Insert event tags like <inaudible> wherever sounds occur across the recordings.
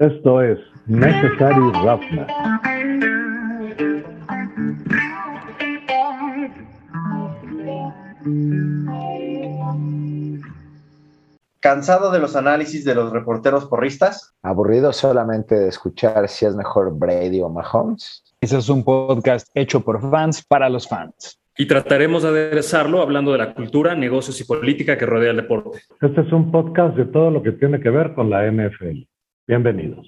Esto es Necessary Roughness. ¿Cansado de los análisis de los reporteros porristas? ¿Aburrido solamente de escuchar si es mejor Brady o Mahomes? Ese es un podcast hecho por fans para los fans. Y trataremos de aderezarlo hablando de la cultura, negocios y política que rodea el deporte. Este es un podcast de todo lo que tiene que ver con la NFL. Bienvenidos.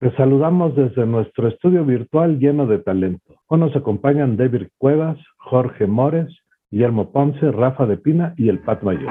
Les saludamos desde nuestro estudio virtual lleno de talento. Hoy nos acompañan David Cuevas, Jorge Mores, Guillermo Ponce, Rafa de Pina y el Pat Mayor.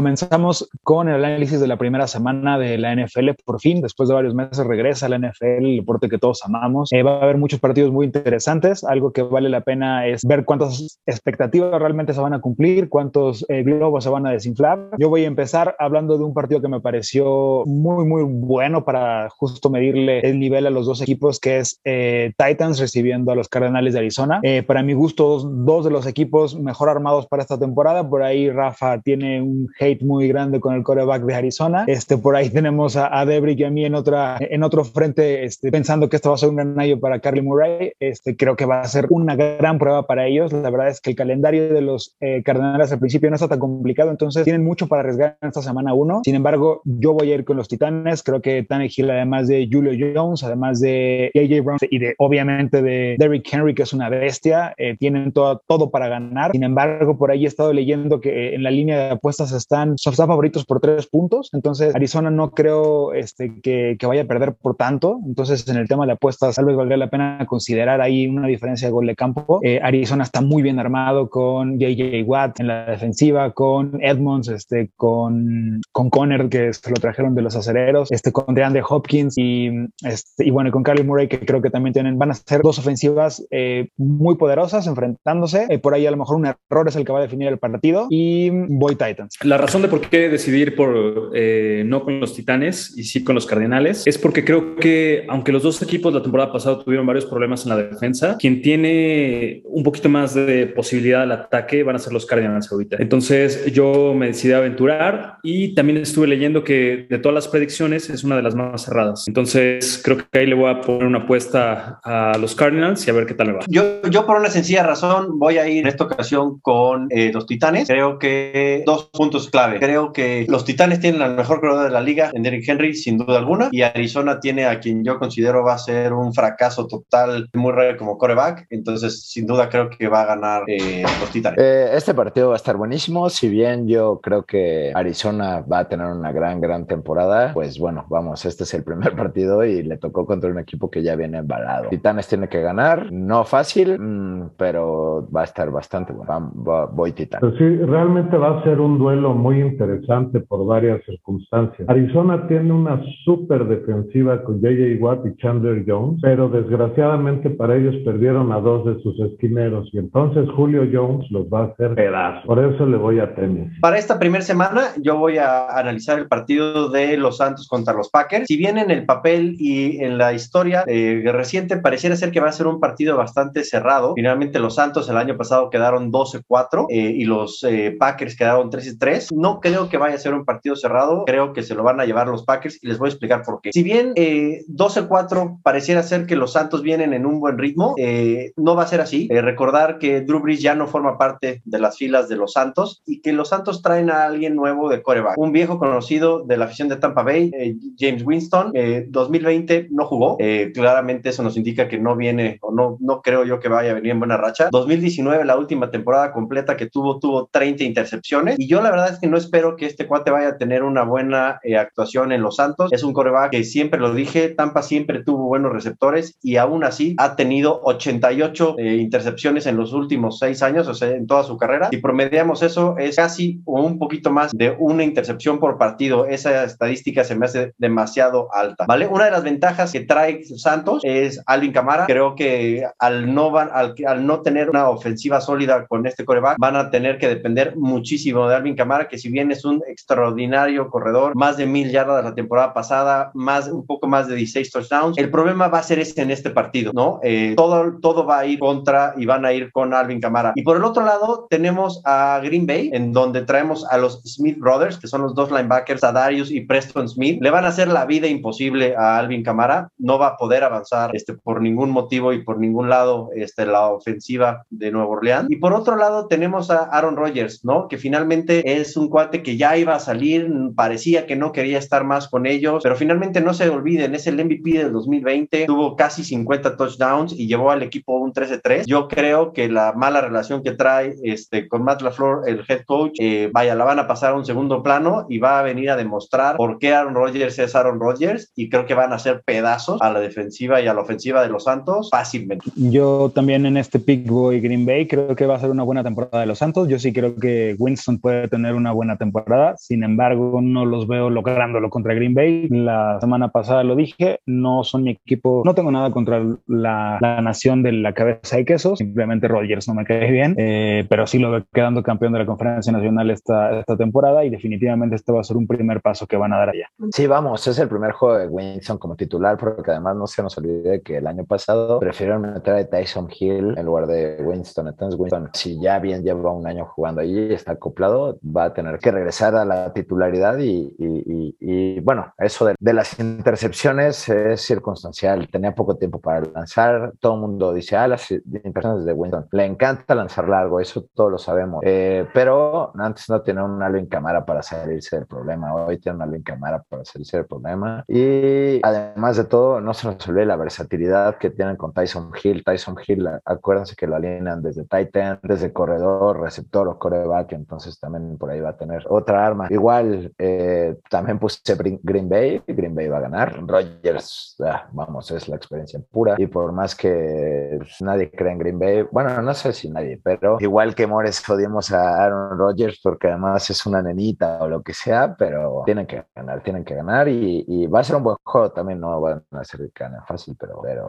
Comenzamos con el análisis de la primera semana de la NFL. Por fin, después de varios meses, regresa la NFL, el deporte que todos amamos. Eh, va a haber muchos partidos muy interesantes. Algo que vale la pena es ver cuántas expectativas realmente se van a cumplir, cuántos eh, globos se van a desinflar. Yo voy a empezar hablando de un partido que me pareció muy, muy bueno para justo medirle el nivel a los dos equipos, que es eh, Titans recibiendo a los Cardenales de Arizona. para mi gusto, dos, dos de los equipos mejor armados para esta temporada. Por ahí Rafa tiene un hate muy grande con el coreback de Arizona. Este, por ahí tenemos a, Debrick y a mí en, otra, en otro frente este, pensando que esto va a ser un gran año para Carly Murray. Este, creo que va a ser una gran prueba para ellos. La verdad es que el calendario de los eh, Cardenales al principio no está tan complicado, entonces tienen mucho para arriesgar en esta semana uno. Sin embargo, yo voy a ir con los Titanes. Creo que Tannehill, además de Julio Jones, además de AJ Brown y de obviamente de Derrick Henry, que es una bestia, eh, tienen todo, todo para ganar. Sin embargo, por ahí he estado leyendo que eh, en la línea de apuestas está son, favoritos por tres puntos. Entonces, Arizona no creo este, que, que, vaya a perder por tanto. Entonces, en el tema de apuestas, tal vez valdría la pena considerar ahí una diferencia de gol de campo. Eh, Arizona está muy bien armado con JJ Watt en la defensiva, con Edmonds, este, con, con Conner, que se lo trajeron de los acereros, este, con DeAndre Hopkins y, este, y bueno, con Carly Murray, que creo que también tienen, van a ser dos ofensivas eh, muy poderosas enfrentándose. Eh, por ahí a lo mejor un error es el que va a definir el partido y voy Titans. La razón de por qué decidir por eh, no con los Titanes y sí con los Cardenales es porque creo que aunque los dos equipos la temporada pasada tuvieron varios problemas en la defensa, quien tiene un poquito más de posibilidad al ataque van a ser los Cardinals ahorita. Entonces yo me decidí aventurar y también estuve leyendo que de todas las predicciones es una de las más cerradas. Entonces creo que ahí le voy a poner una apuesta a los Cardinals y a ver qué tal me va. Yo, yo por una sencilla razón voy a ir en esta ocasión con eh, los Titanes. Creo que dos puntos clave Creo que los Titanes tienen al mejor corredor de la liga en Derrick Henry, sin duda alguna, y Arizona tiene a quien yo considero va a ser un fracaso total, muy raro como coreback. Entonces, sin duda, creo que va a ganar eh, los Titanes. Eh, este partido va a estar buenísimo. Si bien yo creo que Arizona va a tener una gran, gran temporada, pues bueno, vamos, este es el primer <laughs> partido y le tocó contra un equipo que ya viene embalado. Titanes tiene que ganar, no fácil, mm, pero va a estar bastante bueno. voy Titanes. Pues sí, realmente va a ser un duelo muy interesante por varias circunstancias. Arizona tiene una súper defensiva con JJ Watt y Chandler Jones, pero desgraciadamente para ellos perdieron a dos de sus esquineros y entonces Julio Jones los va a hacer pedazos. Por eso le voy a tenis. Para esta primera semana yo voy a analizar el partido de los Santos contra los Packers. Si bien en el papel y en la historia eh, reciente pareciera ser que va a ser un partido bastante cerrado, finalmente los Santos el año pasado quedaron 12-4 eh, y los eh, Packers quedaron 13-3. No creo que vaya a ser un partido cerrado, creo que se lo van a llevar los Packers y les voy a explicar por qué. Si bien eh, 12-4 pareciera ser que los Santos vienen en un buen ritmo, eh, no va a ser así. Eh, recordar que Drew Brees ya no forma parte de las filas de los Santos y que los Santos traen a alguien nuevo de coreback, un viejo conocido de la afición de Tampa Bay, eh, James Winston. 2020 no jugó, claramente eso nos indica que no viene o no, no creo yo que vaya a venir en buena racha. 2019, la última temporada completa que tuvo, tuvo 30 intercepciones y yo la verdad es que no espero que este cuate vaya a tener una buena eh, actuación en los Santos. Es un coreback que siempre lo dije, Tampa siempre tuvo buenos receptores y aún así ha tenido 88 eh, intercepciones en los últimos seis años, o sea, en toda su carrera. Si promediamos eso, es casi o un poquito más de una intercepción por partido. Esa estadística se me hace demasiado alta, ¿vale? Una de las ventajas que trae Santos es Alvin Camara. Creo que al no, van, al, al no tener una ofensiva sólida con este coreback, van a tener que depender muchísimo de Alvin Camara, que si bien es un extraordinario corredor, más de mil yardas la temporada pasada, más, un poco más de 16 touchdowns, el problema va a ser este en este partido, ¿no? Eh, todo, todo va a ir contra y van a ir con Alvin Camara. Y por el otro lado, tenemos a Green Bay, en donde traemos a los Smith Brothers, que son los dos linebackers, a y Preston Smith. Le van a hacer la vida imposible a Alvin Camara, no va a poder avanzar este, por ningún motivo y por ningún lado este, la ofensiva de Nuevo Orleans. Y por otro lado, tenemos a Aaron Rodgers, ¿no? Que finalmente es un cuate que ya iba a salir, parecía que no quería estar más con ellos, pero finalmente no se olviden, es el MVP del 2020, tuvo casi 50 touchdowns y llevó al equipo un 13-3. Yo creo que la mala relación que trae este, con Matt LaFleur, el head coach, eh, vaya, la van a pasar a un segundo plano y va a venir a demostrar por qué Aaron Rodgers es Aaron Rodgers y creo que van a hacer pedazos a la defensiva y a la ofensiva de los Santos fácilmente. Yo también en este pick voy Green Bay, creo que va a ser una buena temporada de los Santos. Yo sí creo que Winston puede tener una buena temporada, sin embargo no los veo lográndolo contra Green Bay. La semana pasada lo dije, no son mi equipo, no tengo nada contra la, nación de la cabeza de quesos, simplemente Rodgers no me cae bien, eh, pero sí lo veo quedando campeón de la conferencia nacional esta, esta temporada y definitivamente este va a ser un primer paso que van a dar allá. Sí, vamos, es el primer juego de Winston como titular, porque además no se nos olvide que el año pasado prefirieron meter a Tyson Hill en lugar de Winston. Entonces, Winston, si ya bien lleva un año jugando allí, está acoplado, va a tener que regresar a la titularidad y, y, bueno, eso de, de, las intercepciones es circunstancial. Tenía poco tiempo para lanzar. Todo el mundo dice, ah, las intercepciones de Winston. Le encanta lanzar largo, eso todos lo sabemos. Eh, pero antes no tenía un en cámara para salirse del problema. Hoy tiene un en cámara para salirse del problema. Y además de todo, no se nos olvide la versatilidad que tienen con Tyson Hill. Tyson Hill, acuérdense que lo alinean desde Titan, desde corredor, receptor o coreback. Entonces también por ahí va a tener otra arma. Igual, eh, también puse Green Bay. Green Bay va a ganar. Rogers, ah, vamos, es la experiencia pura. Y por más que pues, nadie cree en Green Bay, bueno, no sé si nadie, pero igual que Mores odiamos a Aaron Rodgers porque además es una nenita o lo que sea, pero tienen que ganar, tienen que ganar y, va a ser un buen juego también, no van a ser gane fácil, pero, pero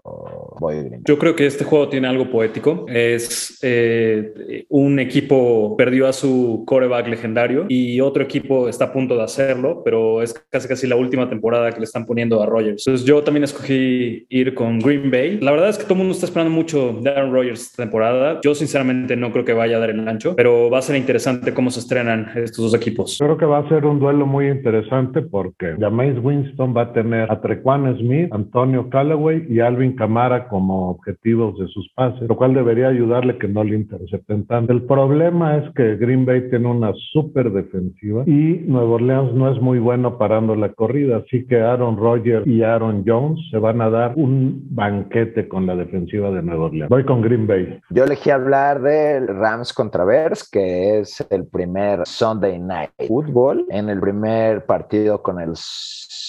voy a Yo creo que este juego tiene algo poético, es eh, un equipo perdió a su coreback legendario y otro equipo está a punto de hacerlo, pero es casi casi la última temporada que le están poniendo a Rodgers. Entonces yo también escogí ir con Green Bay. La verdad es que todo el mundo está esperando mucho de Aaron Rodgers esta temporada. Yo sinceramente no creo que vaya a dar el ancho, pero va a ser interesante cómo se estrenan estos dos equipos. Creo que va a ser un duelo muy interesante porque Jameis Winston va a tener a Trequan Smith, Antonio Callaway y Alvin Camara como objetivos de sus pases, lo cual debería ayudarle que no le intercepten tanto. El problema es que Green Bay tiene una súper defensiva y Nuevo Orleans no es muy bueno parando la corrida, así que Aaron Rodgers y Aaron Jones se van a dar un banquete con la defensiva de Nuevo Orleans. Voy con Green Bay. Yo elegí hablar del Rams contra Bears, que es el primer Sunday Night Football en el primer partido con el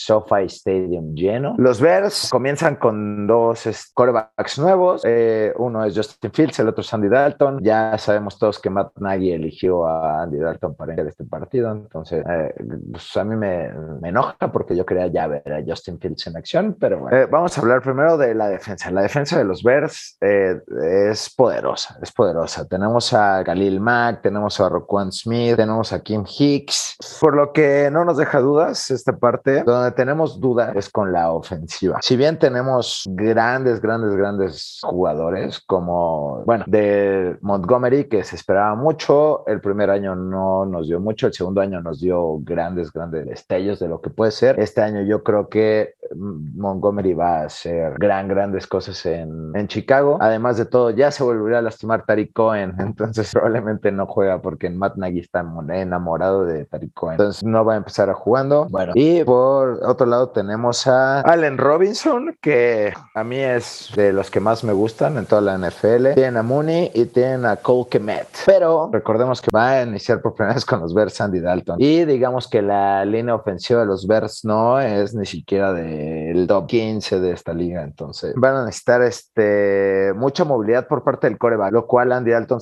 SoFi Stadium lleno. Los Bears comienzan con dos corebacks nuevos. Eh, uno es Justin Fields, el otro es Andy Dalton. Ya sabemos todos que Matt Nagy eligió a Andy Dalton para ir este partido. Entonces, eh, pues a mí me, enoja porque yo quería ya ver a Justin Fields en acción. Pero bueno, eh, vamos a hablar primero de la defensa. La defensa de los Bears es poderosa, es poderosa. Tenemos a Galil Mack, tenemos a Roquan Smith, tenemos a Kim Hicks. Por lo que no nos deja dudas esta parte donde tenemos duda es con la ofensiva. Si bien tenemos grandes, grandes, grandes jugadores como, bueno, de Montgomery, que se esperaba mucho, el primer año no nos dio mucho, el segundo año nos dio grandes, grandes destellos de lo que puede ser. Este año yo creo que Montgomery va a hacer gran, grandes cosas en, en Chicago. Además de todo, ya se volverá a lastimar Tariq Cohen, <laughs> entonces probablemente no juega porque Matt Nagy está enamorado de Tariq Cohen. Entonces no va a empezar a jugando. Bueno, y por otro lado tenemos a Allen Robinson, que a mí es de los que más me gustan en toda la NFL. Tienen a Mooney y tienen a Cole Kemet. Pero recordemos que va a iniciar por primera vez con los Bears Sandy Dalton. Y digamos que la línea ofensiva de los Bears no es ni siquiera del top 15 de esta liga. Entonces van a necesitar este, mucha movilidad por parte del coreback, lo cual Andy Dalton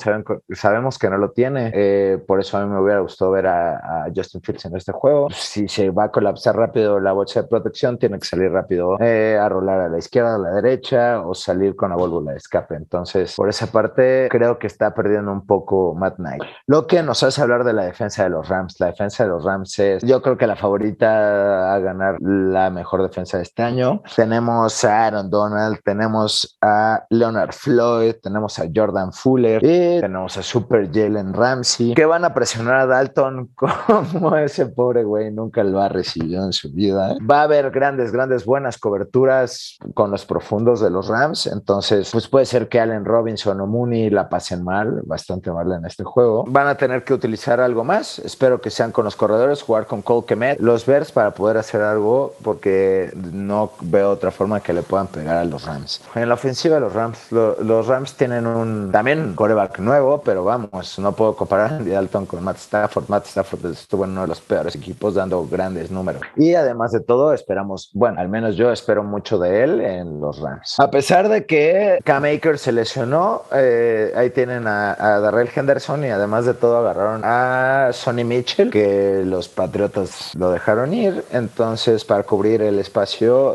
sabemos que no lo tiene. Eh, por eso a mí me hubiera gustado ver a, a Justin Fields en este juego. Si se va a colapsar rápido la bolsa de protección, tiene que salir rápido eh, a rolar a la izquierda, a la derecha o salir con la válvula de escape. Entonces, por esa parte, creo que está perdiendo un poco Matt Knight. Lo que nos hace hablar de la defensa de los Rams. La defensa de los Rams es, yo creo que la favorita a ganar la mejor defensa de este año. Tenemos a Aaron Donald, tenemos a Leonard Floyd, tenemos a Jordan Fuller y tenemos a Super Jalen Ramsey, que van a presionar a Dalton <laughs> como ese pobre güey nunca lo ha recibido en su vida. Va a haber grandes, grandes, buenas coberturas con los profundos de los Rams. Entonces, pues puede ser que Allen Robinson o Mooney la pasen mal, bastante mal en este juego. Van a tener que utilizar algo más. Espero que sean con los corredores, jugar con Cole Kemet, los Bears para poder hacer algo, porque no veo otra forma que le puedan pegar a los Rams. En la ofensiva los Rams, los Rams tienen un también coreback nuevo, pero vamos, no puedo comparar a Andy Dalton con Matt Stafford. Matt Stafford estuvo en uno de los peores equipos dando grandes números. Y además de todo, esperamos, bueno, al menos yo espero mucho de él en los Rams. A pesar de que Cam Akers se lesionó, eh, ahí tienen a, a Darrell Henderson y además de todo agarraron a Sonny Mitchell, que los Patriotas lo dejaron ir. Entonces, para cubrir el espacio,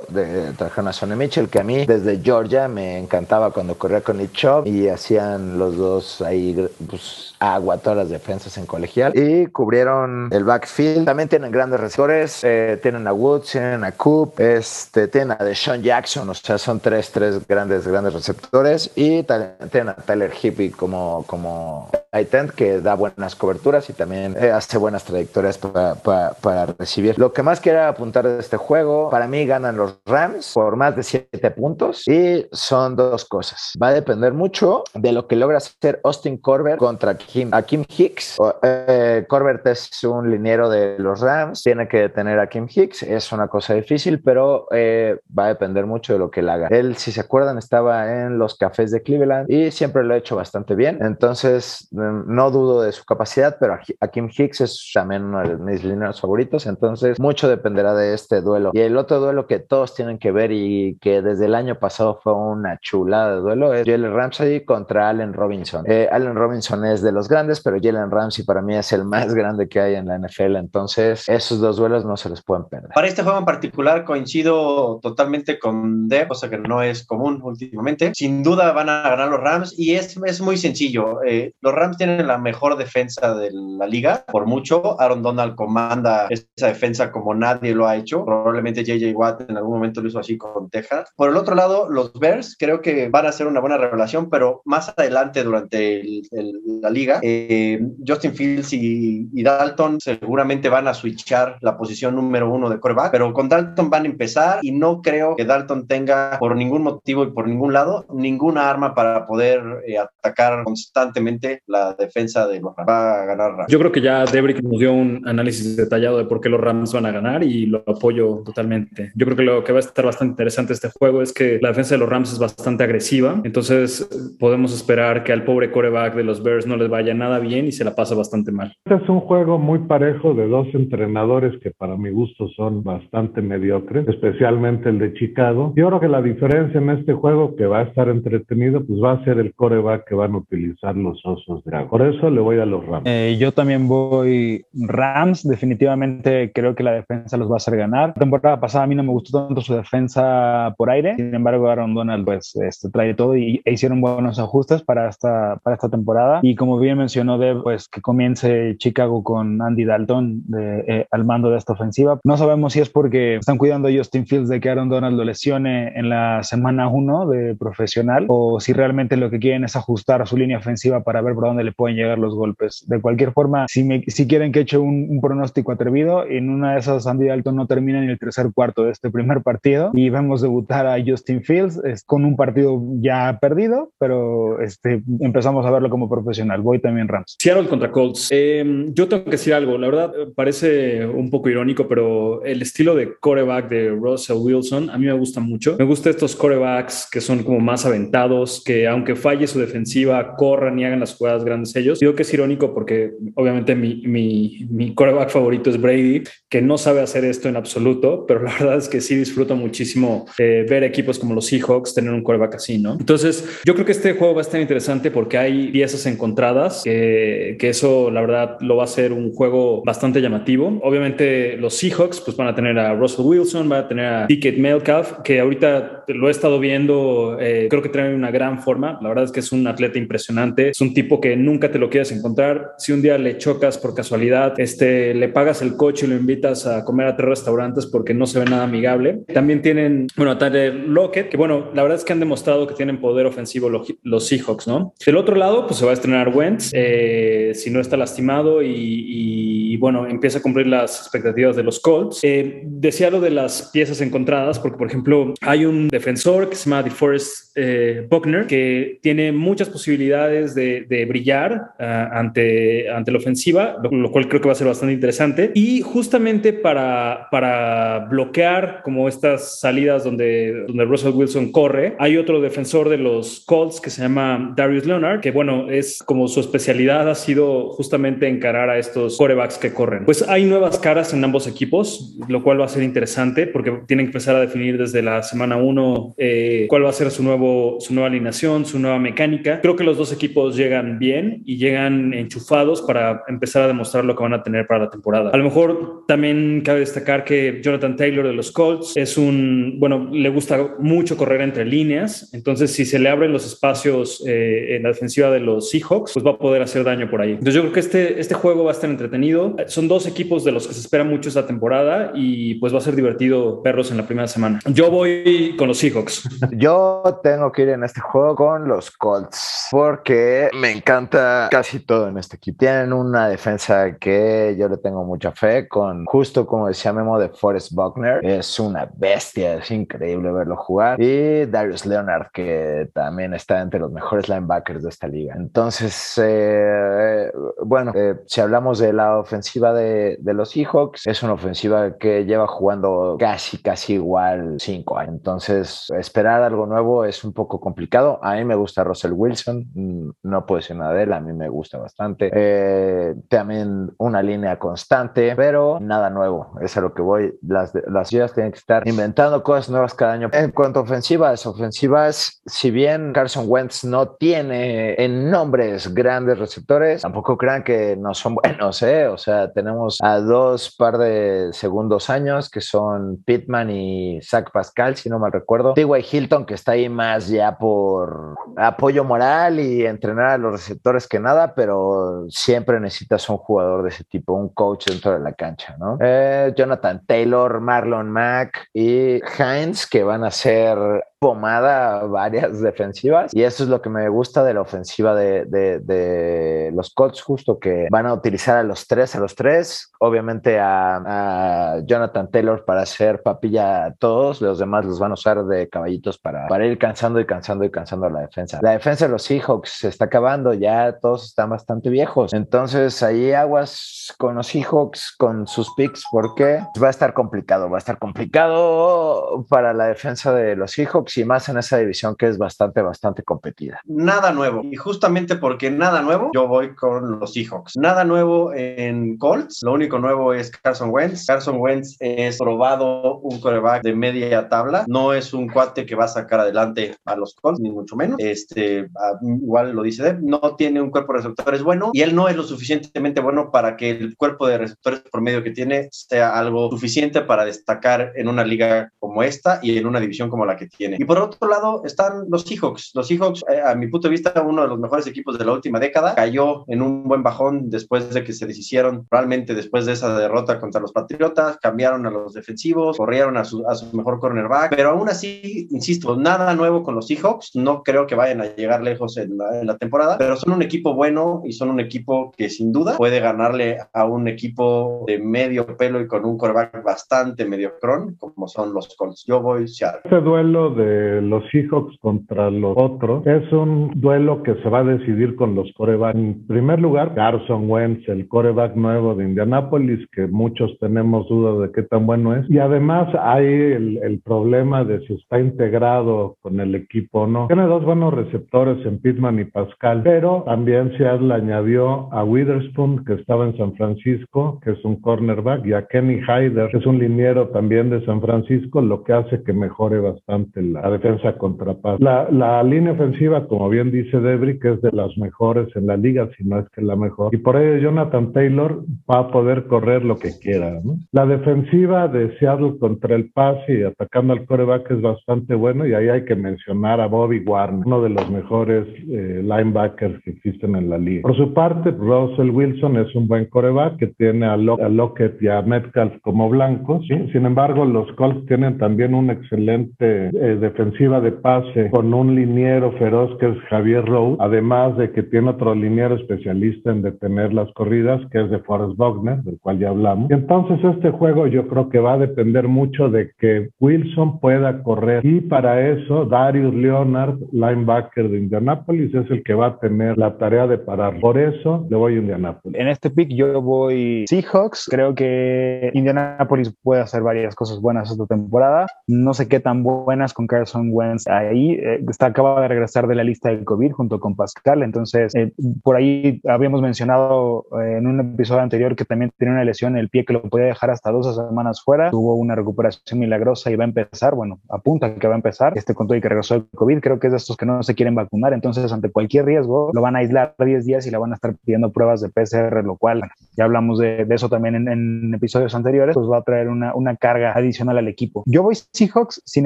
de, trajeron a Sonny Mitchell, que a mí desde Georgia me encantaba cuando corría con Nick Chubb y hacían los dos ahí pues, agua todas las defensas en colegial. Y cubrieron el backfield. También tienen grandes receptores. Eh, tienen a Woods, tienen a Coop, este, tienen a Deshaun Jackson. O sea, son tres, tres grandes, grandes receptores. Y tienen a Tyler Hippie como, como tight que da buenas coberturas y también eh, hace buenas trayectorias para, para, para, recibir. Lo que más quiero apuntar de este juego, para mí ganan los Rams por más de 7 puntos y son dos cosas. Va a depender mucho de lo que logra hacer Austin Corbett contra Kim, a Kim Hicks. Eh, Corbett es un liniero de los Rams, tiene que detener a Kim Hicks, es una cosa difícil, pero eh, va a depender mucho de lo que él haga. Él, si se acuerdan, estaba en los cafés de Cleveland y siempre lo ha hecho bastante bien. Entonces, no dudo de su capacidad, pero Kim Hicks es también uno de mis lineros favoritos, entonces mucho dependerá de este duelo. Y el otro duelo que todos tienen que ver y que desde el año pasado fue una chulada de duelo es Jalen Ramsey contra Allen Robinson. Eh, Allen Robinson es de los grandes, pero Jalen Ramsey para mí es el más grande que hay en la NFL, entonces esos dos duelos no se los pueden perder. Para este juego en particular coincido totalmente con Deb, cosa que no es común últimamente. Sin duda van a ganar los Rams y es, es muy sencillo. Eh, los Rams tienen la mejor defensa de la liga, por mucho. Aaron Donald comanda esa defensa como nadie lo ha hecho. Probablemente JJ Watt en algún momento lo hizo así con Texas. Por el otro lado, los Bears creo que van a ser una buena revelación, pero más adelante durante el, el, la liga, eh, Justin Fields y, y, Dalton seguramente van a switchar la posición número uno de coreback, pero con Dalton van a empezar y no creo que Dalton tenga por ningún motivo y por ningún lado ninguna arma para poder eh, atacar constantemente la defensa de los Rams. Va a ganar Rams. Yo creo que ya Debrick nos dio un análisis detallado de por qué los Rams van a ganar y lo apoyo totalmente. Yo creo que lo que va a estar bastante interesante este juego es que la defensa de los Rams es bastante agresiva, entonces podemos esperar que al pobre coreback de los Bears no les vaya nada bien y se la pasa bastante mal. Este es un juego muy parejo de dos entrenadores que para mi gusto son bastante mediocres, especialmente el de Chicago. Yo creo que la diferencia en este juego que va a estar entretenido, pues va a ser el coreback que van a utilizar los Osos Por eso le voy a los Rams. Eh, yo también voy Rams, definitivamente creo que la defensa los va a hacer ganar. La temporada pasada a mí no me gustó tanto su defensa por aire, sin embargo Aaron Donald pues este, trae todo y e hicieron buenos ajustes para esta, para esta temporada y como bien mencionó Deb, pues que comience Chicago con Andy Dalton de, eh, al mando de esta ofensiva. No sabemos si es porque están cuidando a Justin Fields de que Aaron Donald lo lesione en la semana 1 de profesional o si realmente lo que quieren es ajustar su línea ofensiva para ver por dónde le pueden llegar los golpes. De cualquier forma, si, me, si quieren que eche un, un, pronóstico atrevido, en una de esas Andy Dalton no termina en el tercer cuarto de este primer partido y vemos debutar a Justin Fields es, con un partido ya perdido, pero este, empezamos a verlo como profesional. Voy también Rams. Seattle contra Colts. Eh, yo tengo que decir algo, la verdad parece un poco irónico, pero el estilo de coreback de Russell Wilson a mí me gusta mucho. Me gustan estos corebacks que son como más aventados, que aunque falle su defensiva, corran y hagan las jugadas grandes ellos. Digo que es irónico porque obviamente mi, mi, mi coreback favorito es Brady, que no sabe hacer esto en absoluto, pero la <laughs> verdad es que sí disfruto muchísimo eh, ver equipos como los Seahawks tener un coreback así, ¿no? Entonces, yo creo que este juego va a estar interesante porque hay piezas encontradas, que, que eso la verdad lo va a hacer un juego bastante llamativo. Obviamente los Seahawks pues van a tener a Russell Wilson, van a tener a Ticket Metcalf, que ahorita lo he estado viendo, eh, creo que trae una gran forma. La verdad es que es un atleta impresionante, es un tipo que nunca te lo quieres encontrar. Si un día le chocas por casualidad, este, le pagas el coche y lo invitas a comer a tres restaurantes porque no se ve nada amigable. También tienen, bueno, Tyler Lockett, que bueno, la verdad es que han demostrado que tienen poder ofensivo los, Seahawks, ¿no? Del otro lado, pues se va a estrenar Wentz, eh, si no está lastimado y, bueno, empieza a cumplir las expectativas de los Colts. Eh, decía lo de las piezas encontradas, porque por ejemplo, hay un defensor que se llama DeForest eh, Buckner, que tiene muchas posibilidades de, brillar ah, ante, ante la ofensiva, lo, cual creo que va a ser bastante interesante. Y justamente para, para bloquear como estas salidas donde, donde Russell Wilson corre, hay otro defensor de los Colts que se llama Darius Leonard, que bueno, es como su especialidad ha sido justamente encarar a estos corebacks que corren. Pues hay nuevas caras en ambos equipos, lo cual va a ser interesante porque tienen que empezar a definir desde la semana uno eh, cuál va a ser su, nuevo, su nueva alineación, su nueva mecánica. Creo que los dos equipos llegan bien y llegan enchufados para empezar a demostrar lo que van a tener para la temporada. A lo mejor también cabe destacar que Jonathan Taylor de los Colts es un, bueno, le gusta mucho correr entre líneas, entonces si se le abren los espacios eh, en la defensiva de los Seahawks, pues va a poder hacer daño por ahí. Entonces yo creo que este, este juego va a estar entretenido. Son dos equipos de los que se espera mucho esta temporada y pues va a ser divertido verlos en la primera semana. Yo voy con los Seahawks. Yo tengo que ir en este juego con los Colts porque me encanta casi todo en este equipo. Tienen una defensa que yo le tengo mucha fe con justo como decía Memo de Forrest Buckner. Es una bestia, es increíble verlo jugar. Y Darius Leonard que también está entre los mejores linebackers de esta liga. Entonces, eh, bueno, eh, si hablamos de la ofensiva de, de los Seahawks, es una ofensiva que lleva jugando casi, casi igual cinco años. Entonces, esperar algo nuevo es un poco complicado. A mí me gusta Russell Wilson, mm, no puedo decir nada de él, a mí me gusta bastante. Eh, también una línea constante, pero nada nuevo, es a lo que voy. Las, las ciudades tienen que estar inventando cosas nuevas cada año. En cuanto a ofensivas, ofensivas, si bien Carson Wentz no tiene en nombres grandes receptores, tampoco crean que no son buenos, ¿eh? O sea, tenemos a dos par de segundos años que son Pittman y Zach Pascal, si no mal recuerdo. T.Y. Hilton, que está ahí más ya por apoyo moral y entrenar a los receptores que nada, pero siempre necesitas un jugador de ese tipo, un coach dentro de la cancha, ¿no? Eh, Jonathan Taylor, Marlon Mack y Heinz, que van a ser pomada varias defensivas. Y eso es lo que me gusta de la ofensiva de, de, los Colts justo que van a utilizar a los tres a los tres. Obviamente a, Jonathan Taylor para hacer papilla a todos. Los demás los van a usar de caballitos para, para ir cansando y cansando y cansando a la defensa. La defensa de los Seahawks se está acabando. Ya todos están bastante viejos. Entonces ahí aguas con los Seahawks con sus picks porque va a estar complicado va a estar complicado para la defensa de los Seahawks y más en esa división que es bastante, bastante competida. Nada nuevo. Y justamente porque nada nuevo, yo voy con los Seahawks. Nada nuevo en Colts. Lo único nuevo es Carson Wentz. Carson Wentz es probado un coreback de media tabla. No es un cuate que va a sacar adelante a los Colts, ni mucho menos. Este, igual lo dice Deb, no tiene un cuerpo de receptores bueno y él no es lo suficientemente bueno para que el cuerpo de receptores por medio que tiene sea algo suficiente para destacar en una liga como esta y en una división como la que tiene. Y por otro lado están los Seahawks. Los Seahawks, eh, a mi punto de vista, uno de los mejores equipos de la última década, cayó en un buen bajón después de que se deshicieron, realmente después de esa derrota contra los Patriotas, cambiaron a los defensivos, corrieron a su, mejor cornerback, pero aún así, insisto, nada nuevo con los Seahawks, no creo que vayan a llegar lejos en la, temporada, pero son un equipo bueno y son un equipo que sin duda puede ganarle a un equipo de medio pelo y con un coreback bastante mediocrón, como son los Colts. Yo voy Seattle. Este duelo de los Seahawks contra los otros es un duelo que se va a decidir con los corebacks. En primer lugar, Carson Wentz, el coreback nuevo de Indianapolis, que muchos tenemos dudas de qué tan bueno es. Y además hay el, el problema de si está integrado con el equipo o no. Tiene dos buenos receptores en Pittman y Pascal, pero también se le añadió a Witherspoon, que estaba en San Francisco, que es un cornerback, y a Kenny Hyder, que es un liniero también de San Francisco, lo que hace que mejore bastante el la, defensa contra paz. La, la, línea ofensiva, como bien dice Debri, que es de las mejores en la liga, si no es que la mejor. Y por ello Jonathan Taylor va a poder correr lo que quiera. La defensiva de Seattle contra el pase y atacando al coreback es bastante bueno y ahí hay que mencionar a Bobby Warner, uno de los mejores eh, linebackers que existen en la liga. Por su parte, Russell Wilson es un buen coreback que tiene a, Lockett y a Metcalf como blancos. Sin embargo, los Colts tienen también una excelente eh, defensiva de pase con un liniero feroz que es Javier Rowe, además de que tiene otro liniero especialista en detener las corridas, que es de Forrest Buckner, del cual ya hablamos. entonces este juego yo creo que va a depender mucho de que Wilson pueda correr y para eso Darius Leonard, linebacker de Indianapolis, es el que va a tener la tarea de parar. Por eso le voy a Indianapolis. En este pick yo voy Seahawks. Creo que Indianapolis puede hacer varias cosas buenas esta temporada. No sé qué tan buenas con Carson Wentz ahí. Eh, está acaba de regresar de la lista del COVID junto con Pascal. Entonces, eh, por ahí habíamos mencionado eh, en un episodio anterior que también tenía una lesión en el pie que lo podía dejar hasta dos semanas fuera. Tuvo una recuperación milagrosa y va a empezar. Bueno, apunta que va a empezar. Este con todo y que regresó el COVID. Creo que es de estos que no se quieren vacunar. Entonces, ante cualquier riesgo, lo van a aislar 10 días y le van a estar pidiendo pruebas de PCR, lo cual ya hablamos de, eso también en, episodios anteriores, pues va a traer una, una carga adicional al equipo. Yo voy Seahawks, sin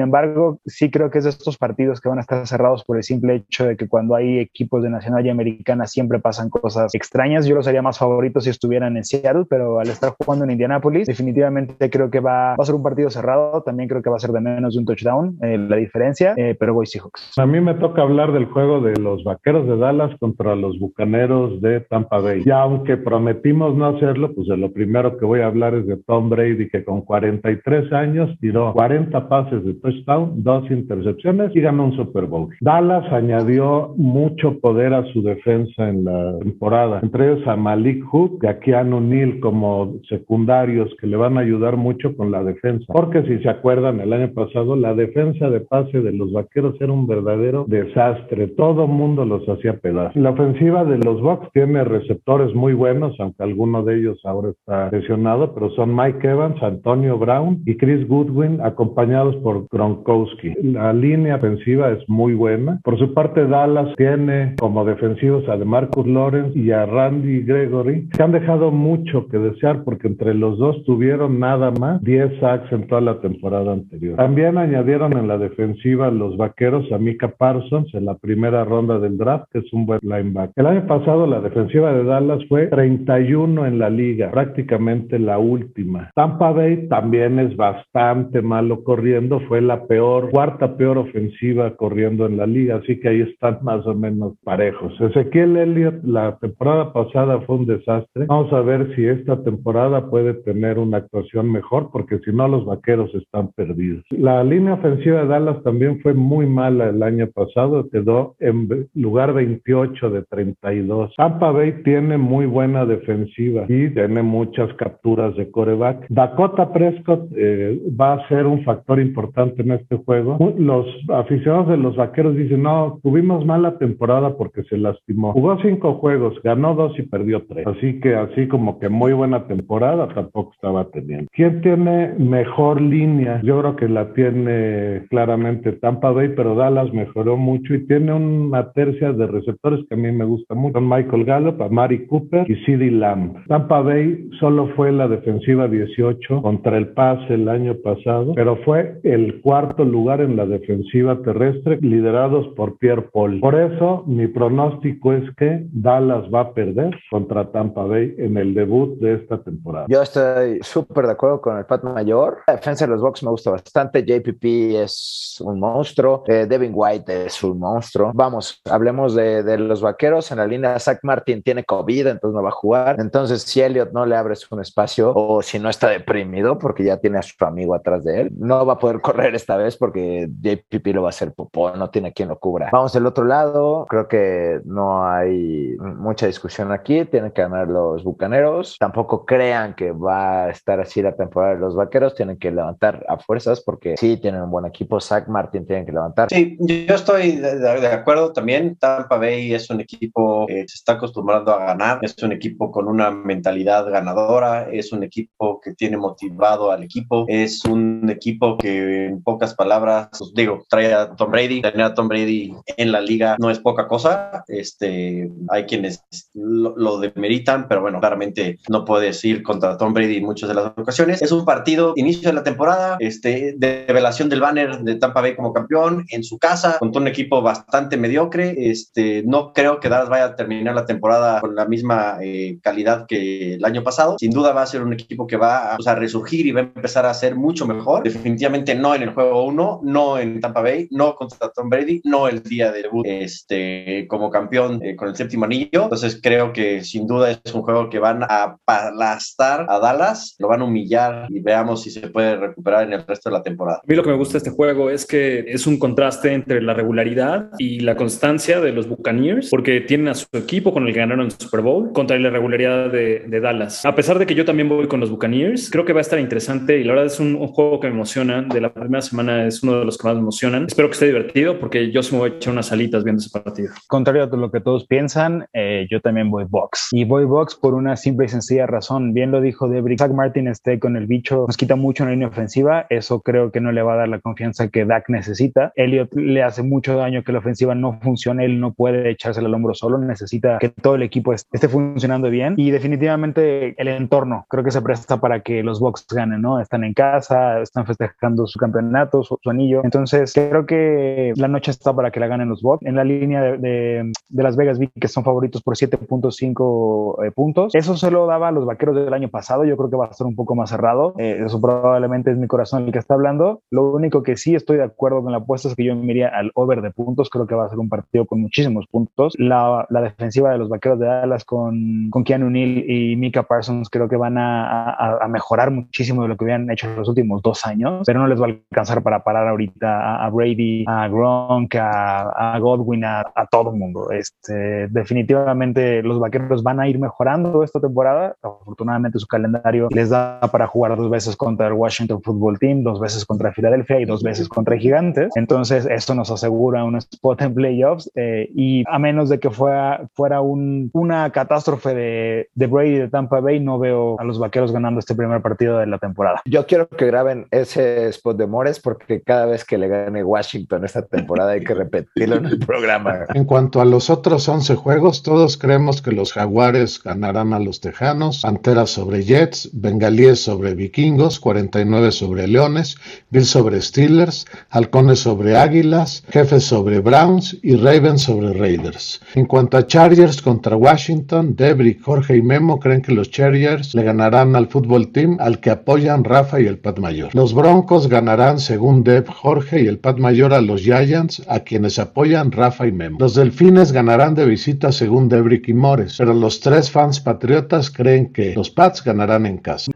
embargo, sí creo que es de estos partidos que van a estar cerrados por el simple hecho de que cuando hay equipos de nacional y americana siempre pasan cosas extrañas. Yo los haría más favoritos si estuvieran en Seattle, pero al estar jugando en Indianapolis, definitivamente creo que va, a ser un partido cerrado. También creo que va a ser de menos de un touchdown eh, la diferencia, eh, pero voy Seahawks. A mí me toca hablar del juego de los vaqueros de Dallas contra los bucaneros de Tampa Bay. Y aunque prometimos no hacerlo, pues de lo primero que voy a hablar es de Tom Brady, que con 43 años tiró 40 pases de touchdown, dos intercepciones y ganó un Super Bowl. Dallas añadió mucho poder a su defensa en la temporada, entre ellos a Malik Hook y a Keanu Neal como secundarios que le van a ayudar mucho con la defensa. Porque si se acuerdan, el año pasado la defensa de pase de los vaqueros era un verdadero desastre. Todo mundo los hacía pedazos. La ofensiva de los Bucks tiene receptores muy buenos, aunque alguno de ellos ahora está lesionado, pero son Mike Evans, Antonio Brown y Chris Goodwin, acompañados por Gronkowski. La línea ofensiva es muy buena. Por su parte, Dallas tiene como defensivos a DeMarcus Lawrence y a Randy Gregory, que han dejado mucho que desear porque entre los dos tuvieron nada más 10 sacks en toda la temporada anterior. También añadieron en la defensiva los vaqueros a Mika Parsons en la primera ronda del draft, que es un buen linebacker. El año pasado la defensiva de Dallas fue 31 en la liga, prácticamente la última. Tampa Bay también es bastante malo corriendo, fue la peor, cuarta peor ofensiva corriendo en la liga, así que ahí están más o menos parejos. Ezequiel Elliott la temporada pasada fue un desastre. Vamos a ver si esta temporada puede tener una actuación mejor, porque si no los vaqueros están perdidos. La línea ofensiva de Dallas también fue muy mala el año pasado, quedó en lugar 28 de 32. Tampa Bay tiene muy buena defensiva y tiene muchas capturas de coreback. Dakota Prescott eh, va a ser un factor importante en este juego. Los aficionados de los vaqueros dicen, no, tuvimos mala temporada porque se lastimó. Jugó cinco juegos, ganó dos y perdió tres. Así que así como que muy buena temporada tampoco estaba teniendo. ¿Quién tiene mejor línea? Yo creo que la tiene claramente Tampa Bay, pero Dallas mejoró mucho y tiene una tercia de receptores que a mí me gusta mucho. Son Michael Gallup, Mari Cooper y CeeDee Lamb. Tampa Bay solo fue la defensiva 18 contra el pase el año pasado, pero fue el cuarto lugar en la defensiva terrestre, liderados por Pierre Paul. Por eso, mi pronóstico es que Dallas va a perder contra Tampa Bay en el debut de esta temporada. Yo estoy súper de acuerdo con el Pat Mayor. La defensa de los Bucks me gusta bastante. JPP es un monstruo. Eh, Devin White es un monstruo. Vamos, hablemos de, de los vaqueros. En la línea, Zach Martin tiene COVID, entonces no va a jugar. Entonces, si Elliot no le abres un espacio o si no está deprimido porque ya tiene a su amigo atrás de él, no va a poder correr esta vez porque JPP lo va a hacer popó, no tiene quien lo cubra. Vamos del otro lado, creo que no hay mucha discusión aquí, tienen que ganar los bucaneros. Tampoco crean que va a estar así la temporada de los vaqueros, tienen que levantar a fuerzas porque sí tienen un buen equipo. Zach Martin tienen que levantar. Sí, yo estoy de, acuerdo también. Tampa Bay es un equipo que se está acostumbrando a ganar, es un equipo con una mentalidad ganadora, es un equipo que tiene motivado al equipo, es un equipo que en pocas palabras digo, trae a Tom Brady, tener a Tom Brady en la liga no es poca cosa. Este, hay quienes lo, lo demeritan, pero bueno, claramente no puedes ir contra Tom Brady en muchas de las ocasiones. Es un partido, inicio de la temporada, este, de revelación del banner de Tampa Bay como campeón en su casa, con un equipo bastante mediocre. Este, no creo que Dallas vaya a terminar la temporada con la misma eh, calidad que el año pasado. Sin duda va a ser un equipo que va a, a resurgir y va a empezar a ser mucho mejor. Definitivamente no en el juego 1, no en Tampa Bay, no contra Tom Brady, no el día de debut este, como campeón eh, con el séptimo anillo. Entonces creo que sin duda es un juego que van a aplastar a Dallas, lo van a humillar y veamos si se puede recuperar en el resto de la temporada. A mí lo que me gusta de este juego es que es un contraste entre la regularidad y la constancia de los Buccaneers, porque tienen a su equipo con el que ganaron el Super Bowl contra la irregularidad de, Dallas. A pesar de que yo también voy con los Buccaneers, creo que va a estar interesante y la verdad es un, un, juego que me emociona. De la primera semana es uno de los que más me emocionan. Espero que esté divertido porque yo se me voy a echar unas salitas viendo ese partido. Contrario a lo que todos piensan, eh, yo también voy box. Y voy box por una simple y sencilla razón. Bien lo dijo Debris. Zach Martin esté con el bicho, nos quita mucho en la línea ofensiva. Eso creo que no le va a dar la confianza que Dak necesita. Elliot le hace mucho daño que la ofensiva no funcione. Él no puede echarse al hombro solo. Necesita que todo el equipo esté funcionando bien. Y definitivamente el entorno creo que se presta para que los box ganen, ¿no? Están en casa, están festejando su campeonato, su, su anillo. Entonces creo que la noche está para que la ganen los box. En la línea de, Las Vegas vi que son favoritos por 7.5 eh, puntos. Eso se lo daba a los vaqueros del año pasado. Yo creo que va a estar un poco más cerrado. Eh, eso probablemente es mi corazón el que está hablando. Lo único que sí estoy de acuerdo con la apuesta es que yo me iría al over de puntos. Creo que va a ser un partido con muchísimos puntos. La, defensiva de los vaqueros de Dallas con, con Keanu Neal y Mika Parsons creo que van a, mejorar muchísimo de lo que habían hecho en los últimos dos años, pero no les va a alcanzar para parar ahorita a, a Brady, a Gronk, a, a Godwin, a, a todo el mundo. Este, definitivamente los vaqueros van a ir mejorando esta temporada. Afortunadamente su calendario les da para jugar dos veces contra el Washington Football Team, dos veces contra Filadelfia y dos veces contra Gigantes. Entonces esto nos asegura un spot en playoffs eh, y a menos de que fuera, fuera un, una catástrofe de, de Brady de Tampa Bay, no veo a los vaqueros ganando este primer partido de la temporada. Yo quiero que graben ese spot de Mores porque cada vez que le gane Washington esta temporada hay que repetirlo en el <laughs> programa. En cuanto a los otros 11 juegos, todos creemos que los Jaguares ganarán a los Tejanos, Panteras sobre Jets, Bengalíes sobre Vikingos, 49 sobre Leones, Bills sobre Steelers, Halcones sobre Águilas, Jefes sobre Browns y Ravens sobre Raiders. En cuanto a Chargers contra Washington, Debrick, Jorge y Memo creen que los Chargers le ganarán al fútbol team al que apoyan Rafa y el Pat Mayor. Los Broncos ganarán según Deb, Jorge y el Pat Mayor a los Giants a quienes apoyan Rafa y Memo. Los Delfines ganarán de visita según Debrick y Mores, pero los tres fans patriotas creen que los Pats ganarán en casa.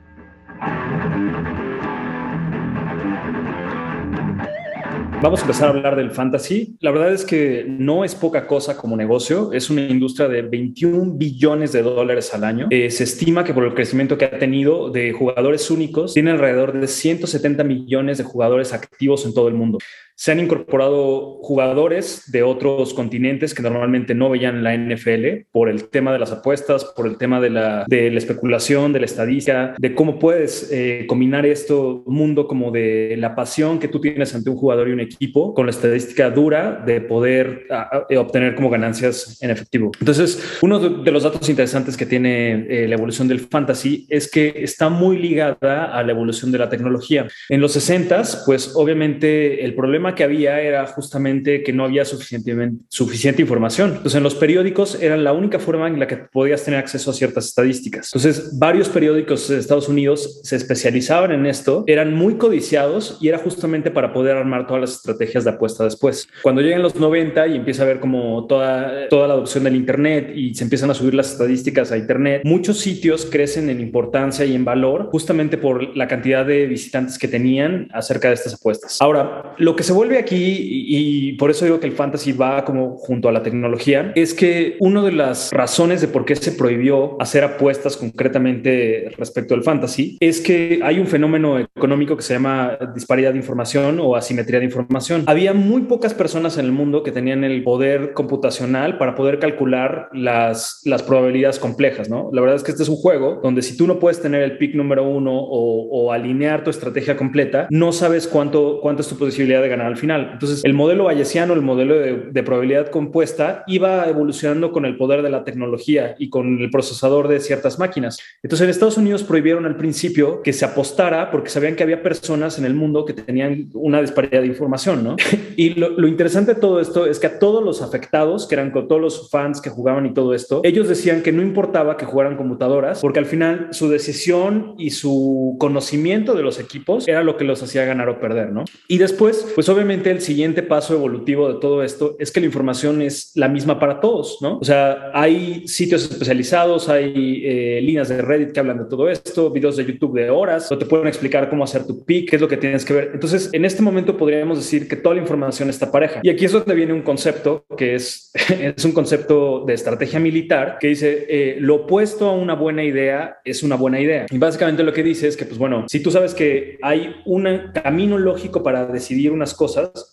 Vamos a empezar a hablar del fantasy. La verdad es que no es poca cosa como negocio. Es una industria de 21 billones de dólares al año. Eh, se estima que por el crecimiento que ha tenido de jugadores únicos, tiene alrededor de 170 millones de jugadores activos en todo el mundo. Se han incorporado jugadores de otros continentes que normalmente no veían la NFL por el tema de las apuestas, por el tema de la, de la especulación, de la estadística, de cómo puedes eh, combinar esto, mundo como de la pasión que tú tienes ante un jugador y un equipo, con la estadística dura de poder a, a, obtener como ganancias en efectivo. Entonces, uno de, de los datos interesantes que tiene eh, la evolución del fantasy es que está muy ligada a la evolución de la tecnología. En los 60, pues obviamente el problema que había era justamente que no había suficiente, suficiente información. Entonces, en los periódicos era la única forma en la que podías tener acceso a ciertas estadísticas. Entonces, varios periódicos de Estados Unidos se especializaban en esto, eran muy codiciados y era justamente para poder armar todas las estrategias de apuesta después. Cuando llegan los 90 y empieza a ver como toda, toda la adopción del Internet y se empiezan a subir las estadísticas a Internet, muchos sitios crecen en importancia y en valor justamente por la cantidad de visitantes que tenían acerca de estas apuestas. Ahora, lo que se vuelve aquí, y, y, por eso digo que el fantasy va como junto a la tecnología, es que una de las razones de por qué se prohibió hacer apuestas concretamente respecto al fantasy es que hay un fenómeno económico que se llama disparidad de información o asimetría de información. Había muy pocas personas en el mundo que tenían el poder computacional para poder calcular las, las probabilidades complejas, ¿no? La verdad es que este es un juego donde si tú no puedes tener el pick número uno o, o alinear tu estrategia completa, no sabes cuánto, cuánto es tu posibilidad de ganar al final. Entonces, el modelo bayesiano, el modelo de, de probabilidad compuesta, iba evolucionando con el poder de la tecnología y con el procesador de ciertas máquinas. Entonces, en Estados Unidos prohibieron al principio que se apostara porque sabían que había personas en el mundo que tenían una disparidad de información, ¿no? <laughs> y lo, lo interesante de todo esto es que a todos los afectados, que eran con todos los fans que jugaban y todo esto, ellos decían que no importaba que jugaran computadoras, porque al final su decisión y su conocimiento de los equipos era lo que los hacía ganar o perder, ¿no? Y después, pues obviamente el siguiente paso evolutivo de todo esto es que la información es la misma para todos, ¿no? O sea, hay sitios especializados, hay eh, líneas de Reddit que hablan de todo esto, videos de YouTube de horas, o te pueden explicar cómo hacer tu pick, qué es lo que tienes que ver. Entonces, en este momento podríamos decir que toda la información está pareja. Y aquí es donde viene un concepto que es, <laughs> es un concepto de estrategia militar que dice eh, lo opuesto a una buena idea es una buena idea. Y básicamente lo que dice es que, pues bueno, si tú sabes que hay un camino lógico para decidir unas cosas,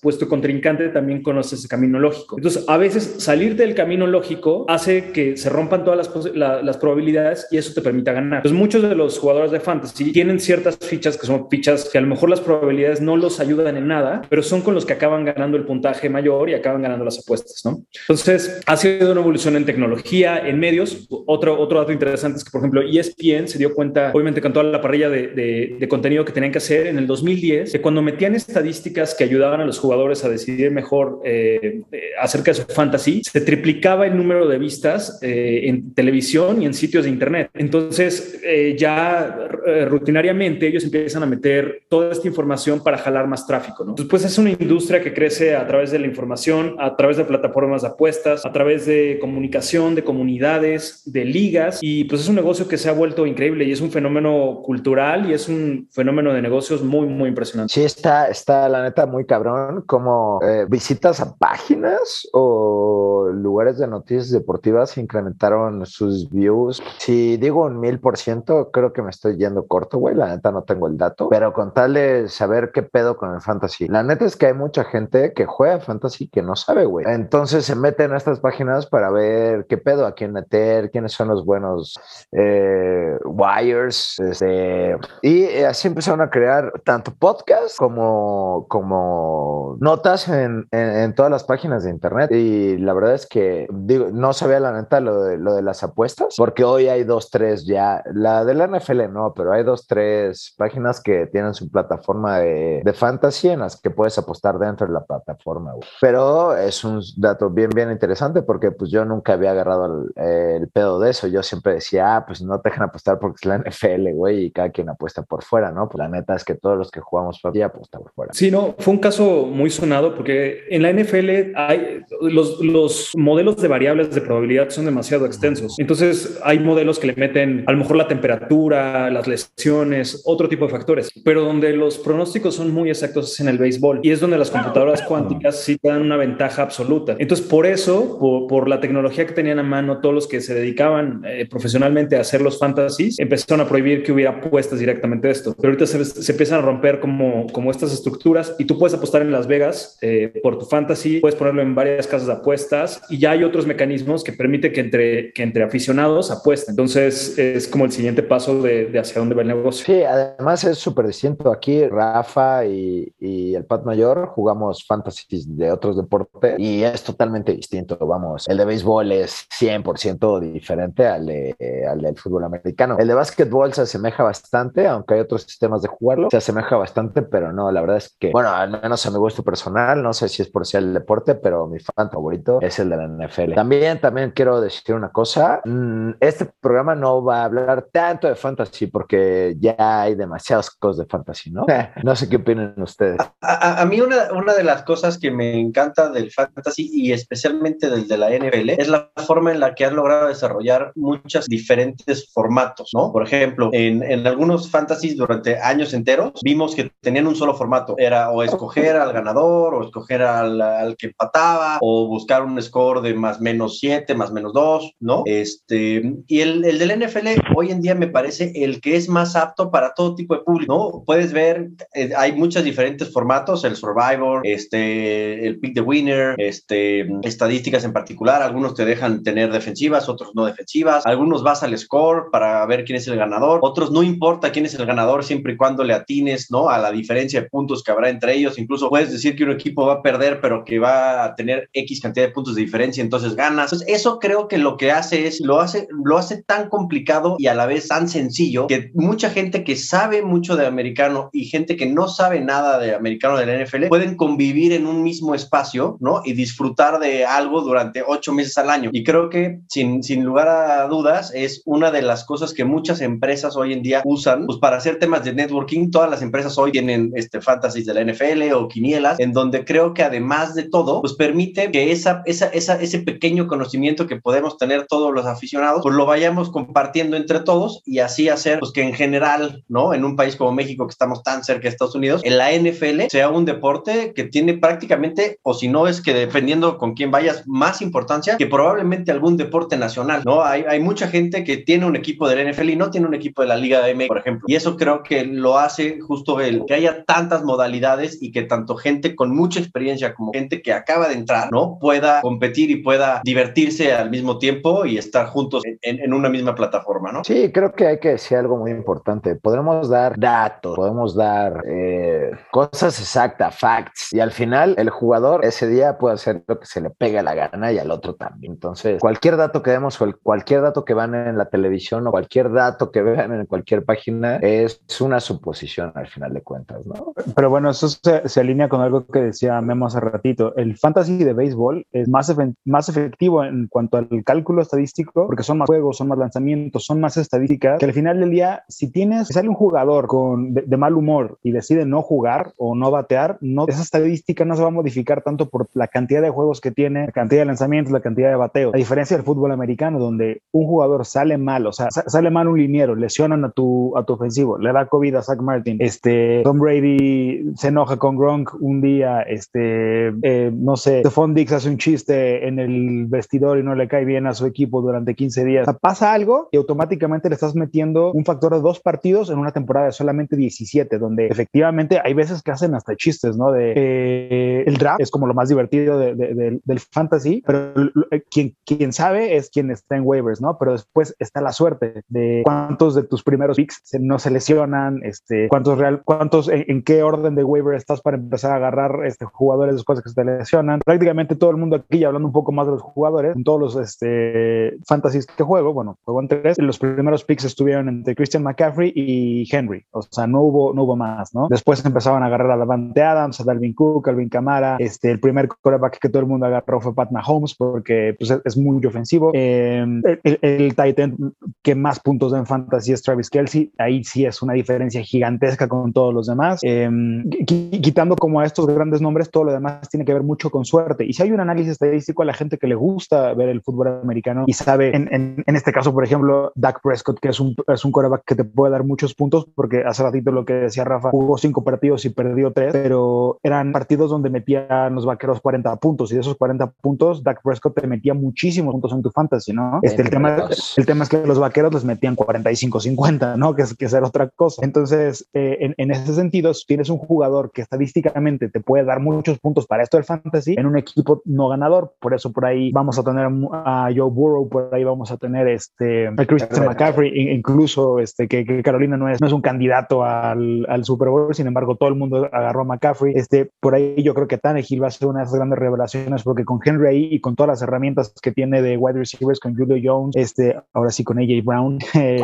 pues tu contrincante también conoce ese camino lógico. Entonces, a veces salir del camino lógico hace que se rompan todas las, la, las probabilidades y eso te permita ganar. Entonces, muchos de los jugadores de fantasy tienen ciertas fichas que son fichas que a lo mejor las probabilidades no los ayudan en nada, pero son con los que acaban ganando el puntaje mayor y acaban ganando las apuestas, ¿no? Entonces, ha sido una evolución en tecnología, en medios. Otro, otro dato interesante es que, por ejemplo, ESPN se dio cuenta, obviamente con toda la parrilla de, de, de contenido que tenían que hacer en el 2010, que cuando metían estadísticas que ayudaban a los jugadores a decidir mejor eh, eh, acerca de su fantasy, se triplicaba el número de vistas eh, en televisión y en sitios de internet. Entonces, eh, ya eh, rutinariamente ellos empiezan a meter toda esta información para jalar más tráfico, ¿no? Pues es una industria que crece a través de la información, a través de plataformas de apuestas, a través de comunicación, de comunidades, de ligas, y pues es un negocio que se ha vuelto increíble y es un fenómeno cultural y es un fenómeno de negocios muy, muy impresionante. Sí, está, está la neta muy cabrón, como eh, visitas a páginas o lugares de noticias deportivas incrementaron sus views. Si digo un mil por ciento, creo que me estoy yendo corto, güey. La neta no tengo el dato, pero con tal de saber qué pedo con el fantasy. La neta es que hay mucha gente que juega fantasy que no sabe, güey. Entonces se meten a estas páginas para ver qué pedo, a quién meter, quiénes son los buenos eh, wires. Este, y así empezaron a crear tanto podcast como, como notas en, en, en todas las páginas de internet. Y la verdad es que digo, no sabía la neta lo de, lo de las apuestas, porque hoy hay dos, tres ya, la de la NFL no, pero hay dos, tres páginas que tienen su plataforma de, de fantasy en las que puedes apostar dentro de la plataforma. Pero es un dato bien, bien interesante porque pues yo nunca había agarrado el, pedo de eso. Yo siempre decía, ah, pues no te dejan apostar porque es la NFL, güey, y cada quien apuesta por fuera, ¿no? Pues la neta es que todos los que jugamos ya apostan por fuera. Sí, no, fue un caso muy sonado porque en la NFL hay los, los modelos de variables de probabilidad son demasiado extensos. Entonces hay modelos que le meten a lo mejor la temperatura, las lesiones, otro tipo de factores, pero donde los pronósticos son muy exactos es en el béisbol y es donde las computadoras cuánticas sí dan una ventaja absoluta. Entonces por eso, por, por la tecnología que tenían a mano todos los que se dedicaban eh, profesionalmente a hacer los fantasies, empezaron a prohibir que hubiera apuestas directamente de esto. Pero ahorita se, se empiezan a romper como, como estas estructuras y tú puedes apostar en Las Vegas eh, por tu fantasy, puedes ponerlo en varias casas de apuestas y ya hay otros mecanismos que permite que entre, que entre aficionados apuesten. Entonces es como el siguiente paso de, de hacia dónde va el negocio. Sí, además es súper distinto. Aquí Rafa y, y, el Pat Mayor jugamos fantasy de otros deportes y es totalmente distinto. Vamos, el de béisbol es 100% diferente al, de, al del fútbol americano. El de básquetbol se asemeja bastante, aunque hay otros sistemas de jugarlo, se asemeja bastante, pero no, la verdad es que, bueno, al menos a mi gusto personal, no sé si es por ser el deporte, pero mi fan favorito es el de la NFL. También, también quiero decir una cosa, mm, este programa no va a hablar tanto de fantasy porque ya hay demasiadas cosas de fantasy, ¿no? no sé qué opinan ustedes. A, a, a, mí una, una de las cosas que me encanta del fantasy y especialmente del de la NFL es la forma en la que han logrado desarrollar muchos diferentes formatos, ¿no? Por ejemplo, en, en algunos fantasies durante años enteros vimos que tenían un solo formato, era o escoger al ganador o escoger al, al que empataba o buscar un, score de más menos 7, más menos 2, ¿no? Este, y el, el del NFL hoy en día me parece el que es más apto para todo tipo de público, ¿no? Puedes ver, eh, hay muchos diferentes formatos, el Survivor, este, el Pick the Winner, este, estadísticas en particular, algunos te dejan tener defensivas, otros no defensivas, algunos vas al score para ver quién es el ganador, otros no importa quién es el ganador siempre y cuando le atines, ¿no? A la diferencia de puntos que habrá entre ellos, incluso puedes decir que un equipo va a perder, pero que va a tener X cantidad de puntos de diferencia, entonces ganas. Entonces, eso creo que lo que hace es, lo hace, lo hace tan complicado y a la vez tan sencillo que mucha gente que sabe mucho de americano y gente que no sabe nada de americano de la NFL pueden convivir en un mismo espacio, ¿no? Y disfrutar de algo durante ocho meses al año. Y creo que sin, sin lugar a dudas es una de las cosas que muchas empresas hoy en día usan pues para hacer temas de networking. Todas las empresas hoy tienen este fantasies de la NFL o quinielas en donde creo que además de todo pues permite que esa, esa, esa, ese pequeño conocimiento que podemos tener todos los aficionados pues lo vayamos compartiendo entre todos y así hacer pues que en general, ¿no? En un país como México que estamos tan cerca de Estados Unidos, en la NFL sea un deporte que tiene prácticamente, o si no es que dependiendo con quién vayas, más importancia que probablemente algún deporte nacional, ¿no? Hay, hay mucha gente que tiene un equipo del NFL y no tiene un equipo de la Liga de México, por ejemplo. Y eso creo que lo hace justo el que haya tantas modalidades y que tanto gente con mucha experiencia como gente que acaba de entrar, ¿no? Pueda competir y pueda divertirse al mismo tiempo y estar juntos en, en, en una misma plataforma, ¿no? Sí, creo que hay que decir algo muy importante. Podemos dar datos, podemos dar eh, cosas exactas, facts, y al final el jugador ese día puede hacer lo que se le pegue la gana y al otro también. Entonces, cualquier dato que demos o cualquier dato que van en la televisión o cualquier dato que vean en cualquier página es una suposición al final de cuentas, ¿no? Pero bueno, eso se, se alinea con algo que decía Memo hace ratito. El fantasy de béisbol es más, más efectivo en cuanto al cálculo estadístico porque son más juegos, son más lanzamientos, son más estadísticas que al final del día, si tienes, si sale un jugador con, de, mal humor y decide no jugar o no batear, no, esa estadística no se va a modificar tanto por la cantidad de juegos que tiene, la cantidad de lanzamientos, la cantidad de bateo. A diferencia del fútbol americano, donde un jugador sale mal, o sea, sale mal un liniero, lesionan a tu, a tu ofensivo, le da COVID a Zach Martin, este, Tom Brady se enoja con Gronk un día, este, eh, no sé, Stephon Dix hace un chiste en el vestidor y no le cae bien a su equipo durante 15 días. O sea, pasa algo y automáticamente le estás metiendo un factor de dos partidos en una temporada de solamente 17, donde efectivamente hay veces que hacen hasta chistes, ¿no? De eh, el draft es como lo más divertido de, de, de, del fantasy, pero eh, quien, quien sabe es quien está en waivers, ¿no? Pero después está la suerte de cuántos de tus primeros picks se, no se lesionan, este, cuántos real, cuántos, en, en, qué orden de waiver estás para empezar a agarrar este, jugadores después de que se te lesionan. Prácticamente todo el mundo aquí, hablando un poco más de los jugadores, en todos los este, fantasies que juego, bueno, juego en tres, los primeros picks estuvieron entre Christian McCaffrey y Henry, o sea, no hubo, no hubo más, ¿no? Después empezaban a agarrar a Davante Adams, a Dalvin Cook, Alvin Kamara, este, el primer quarterback que todo el mundo agarró fue Pat Mahomes porque pues, es muy ofensivo. Eh, el, el que más puntos en fantasy es Travis Kelsey, ahí sí es una diferencia gigantesca con todos los demás. Eh, quitando como a estos grandes nombres, todo lo demás tiene que ver mucho con suerte. Y si hay un análisis estadístico a la gente que le gusta ver el fútbol americano y sabe, en, en, en este caso, por ejemplo, Dak Prescott, que es un, es un quarterback que te puede dar muchos puntos, porque hace ratito lo que decía Rafa, jugó cinco partidos y perdió tres, pero eran partidos donde metían los vaqueros 40 puntos y de esos 40 puntos, Dak Prescott te metía muchísimos puntos en tu fantasy, ¿no? Este, el, tema, el tema es que los vaqueros les metían 45-50, ¿no? Que es que ser otra cosa. Entonces, eh, en, en, ese sentido, si tienes un jugador que estadísticamente te puede dar muchos puntos para esto del fantasy, en un equipo no ganador, por eso por ahí vamos a tener a Joe Burrow, por ahí vamos a tener este, a Christian McCaffrey, incluso este, que, que, Carolina no es, no es un candidato al, al, Super Bowl, sin embargo, todo el mundo agarró a McCaffrey. Este, por ahí yo creo que Tannehill va a ser una de esas grandes revelaciones, porque con Henry ahí y con todas las herramientas que tiene de wide receivers, con Julio Jones, este, ahora sí con AJ Brown, <laughs> eh,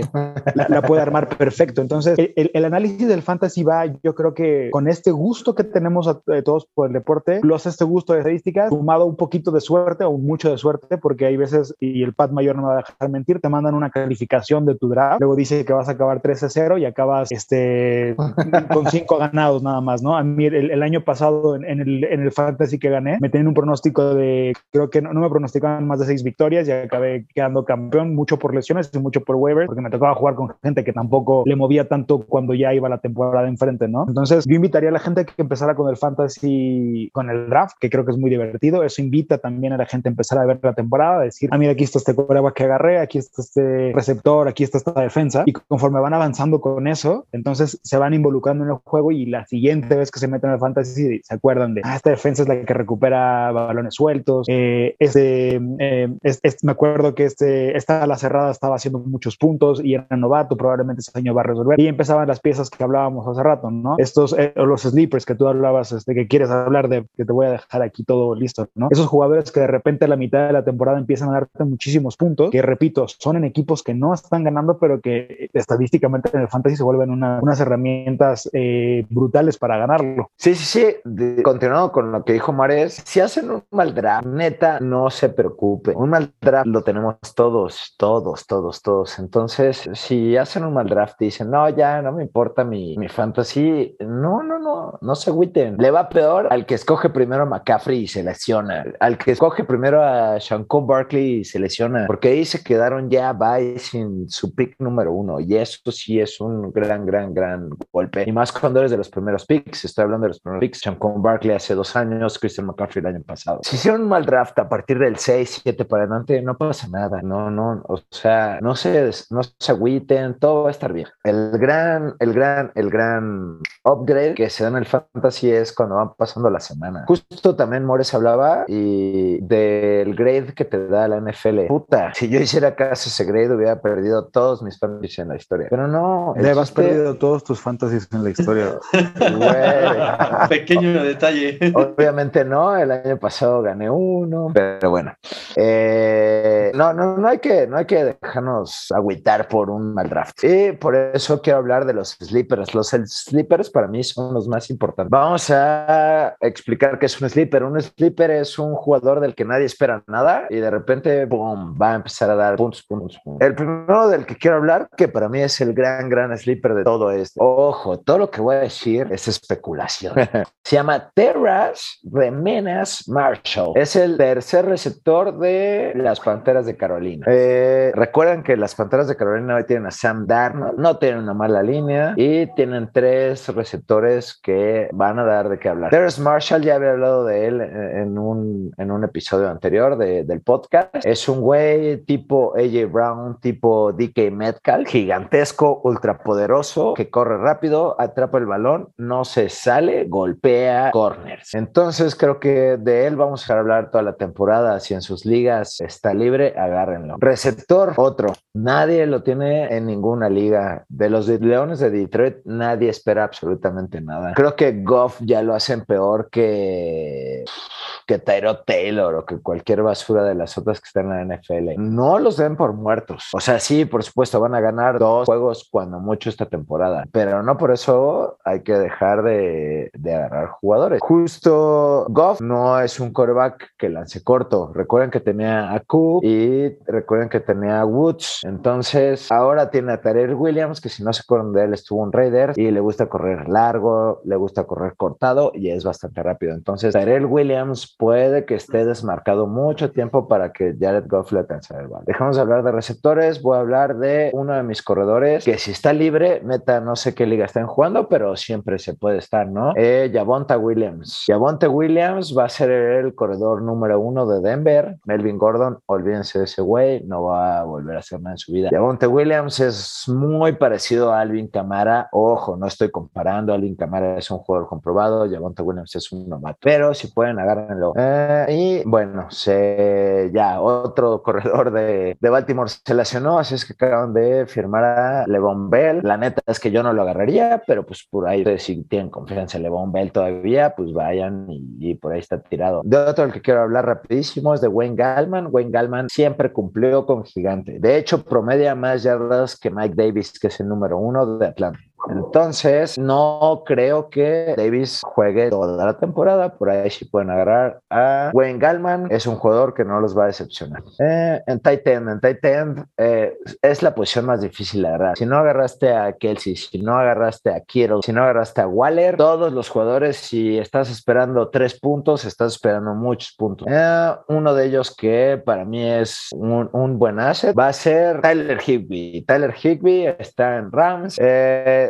la, la, puede armar perfecto. Entonces, el, el, análisis del fantasy va, yo creo que con este gusto que tenemos a, a todos por el deporte, plus este gusto de estadísticas, sumado un poquito de suerte o mucho de suerte, porque hay veces, y el Pat Mayor no me va a dejar mentir, te mandan una calificación de tu draft, luego dice que vas a acabar 13-0 y acabas este, <laughs> con 5 ganados nada más, ¿no? A mí el, el año pasado en, en, el, en el fantasy que gané, me tenían un pronóstico de, creo que no, no me pronosticaban más de 6 victorias y acabé quedando campeón, mucho por lesiones y mucho por waivers, porque me tocaba jugar con gente que tampoco le movía tanto cuando ya iba la temporada enfrente, ¿no? Entonces yo invitaría a la gente que empezara con el fantasy, con el draft, que creo que es muy divertido, eso invita también a la gente empezar a ver la temporada, decir, ah, mira, aquí está este coreback que agarré, aquí está este receptor, aquí está esta defensa. Y conforme van avanzando con eso, entonces se van involucrando en el juego y la siguiente vez que se meten al fantasy se acuerdan de, ah, esta defensa es la que recupera balones sueltos. Eh, este, eh, me acuerdo que este, esta la cerrada estaba haciendo muchos puntos y era novato, probablemente ese año va a resolver. Y empezaban las piezas que hablábamos hace rato, ¿no? Estos, eh, los sleepers que tú hablabas, este, que quieres hablar de, que te voy a dejar aquí todo listo, ¿no? Esos jugadores que de repente a la mitad de la temporada empiezan a darte muchísimos puntos, que repito, son en equipos que no están ganando, pero que estadísticamente en el fantasy se vuelven unas herramientas eh, brutales para ganarlo. Sí, sí, sí. continuando con lo que dijo Mares, si hacen un mal draft, neta, no se preocupe. Un mal draft lo tenemos todos, todos, todos, todos. Entonces, si hacen un mal draft y dicen, no, ya no me importa mi, mi fantasy, no, no, no, no se agüiten. Le va peor al que escoge primero a McCaffrey y se lesiona, al que escoge primero a Shankon Barkley y se lesiona, porque ahí se quedaron ya bye sin su pick número uno. Y eso sí es un gran, gran, gran golpe. Y más cuando eres de los primeros picks. Estoy hablando de los primeros picks. Shankon Barkley hace dos años, Christian McCaffrey el año pasado. Si hicieron un mal draft a partir del 6, 7 para adelante, no pasa nada. No, no, o sea, no se, no se agüiten, todo va a estar bien. El gran, el gran, el gran upgrade que se da en el fantasy es cuando van pasando la semana. Justo también Mores hablaba y del grade que te da la NFL. Puta, si yo hiciera caso ese grade hubiera perdido todos mis fantasy en la historia. Pero no. Le has perdido todos tus fantasies en la historia. <laughs> Pequeño detalle. Obviamente no, el año pasado gané uno, pero bueno. Eh, no, no, no hay que, no hay que dejarnos agüitar por un mal draft. Y por eso quiero hablar de los sleepers. Los sleepers para mí son los más importantes. Vamos a explicar qué es un sleeper. Un sleeper es un jugador del que nadie espera nada y de repente, boom, va a empezar a dar puntos, puntos, puntos. El primero del que quiero hablar, que para mí es el gran, gran sleeper de todo esto. Ojo, todo lo que voy a decir es especulación. <laughs> Se llama Terras Remenas Marshall. Es el tercer receptor de las Panteras de Carolina. Eh, recuerden que las Panteras de Carolina hoy tienen a Sam Darnold, no tienen una mala línea y tienen tres receptores que van a dar de qué hablar. Terrace Marshall ya había hablado de él en un, en un episodio anterior del podcast. Es un güey tipo AJ Brown, tipo DK Metcalf, gigantesco, ultrapoderoso, que corre rápido, atrapa el balón, no se sale, golpea corners. Entonces creo que de él vamos a hablar toda la temporada. Si en sus ligas está libre, agárrenlo. Receptor, otro. Nadie lo tiene en ninguna liga. De los Leones de Detroit, nadie espera absolutamente nada. Creo que Goff ya lo hacen peor que que Tyro Taylor o que cualquier basura de las otras que están en la NFL. No los den por muertos. O sea, sí, por supuesto, van a ganar dos juegos cuando mucho esta temporada, pero no por eso hay que dejar de, de agarrar jugadores. Justo Goff no es un quarterback que lance corto. Recuerden que tenía a Cook y recuerden que tenía a Woods. Entonces, ahora tiene a Tarek Williams, que si no se acuerdan de él, estuvo un Raider y le gusta correr largo, le gusta correr cortado y es bastante rápido. Entonces, Tarek Williams puede que esté desmarcado mucho tiempo para que Jared Goff le alcance el balón. Dejamos de hablar de receptores, voy a hablar de uno de mis corredores que si está libre, meta, no sé qué liga están jugando, pero siempre se puede estar, ¿no? Eh, Williams. Yavonta Williams va a ser el corredor número uno de Denver. Melvin Gordon, olvídense de ese güey, no va a volver a hacer nada en su vida. Yavonta Williams es muy parecido a Alvin Camara. Ojo, no estoy comparando. Alvin Camara es un jugador comprobado. Yavonta Williams es un novato. Pero si pueden, agárrenlo eh, y bueno, se, ya otro <laughs> corredor de, de, Baltimore se lesionó, así es que acaban de firmar a Levon Bell. La neta es que yo no lo agarraría, pero pues por ahí, si tienen confianza en Levon Bell todavía, pues vayan y, por ahí está tirado. De otro el que quiero hablar rapidísimo es de Wayne Gallman. Wayne Gallman siempre cumplió con Gigante. De hecho, promedia más yardas que Mike Davis, que es el número uno de Atlanta. Entonces, no creo que Davis juegue toda la temporada. Por ahí sí pueden agarrar a Wayne Gallman. Es un jugador que no los va a decepcionar. Eh, en tight end, en tight end eh, es la posición más difícil de agarrar. Si no agarraste a Kelsey, si no agarraste a Kittle, si no agarraste a Waller, todos los jugadores, si estás esperando tres puntos, estás esperando muchos puntos. Eh, uno de ellos que para mí es un, buen asset va a ser Tyler Higby. Tyler Higby está en Rams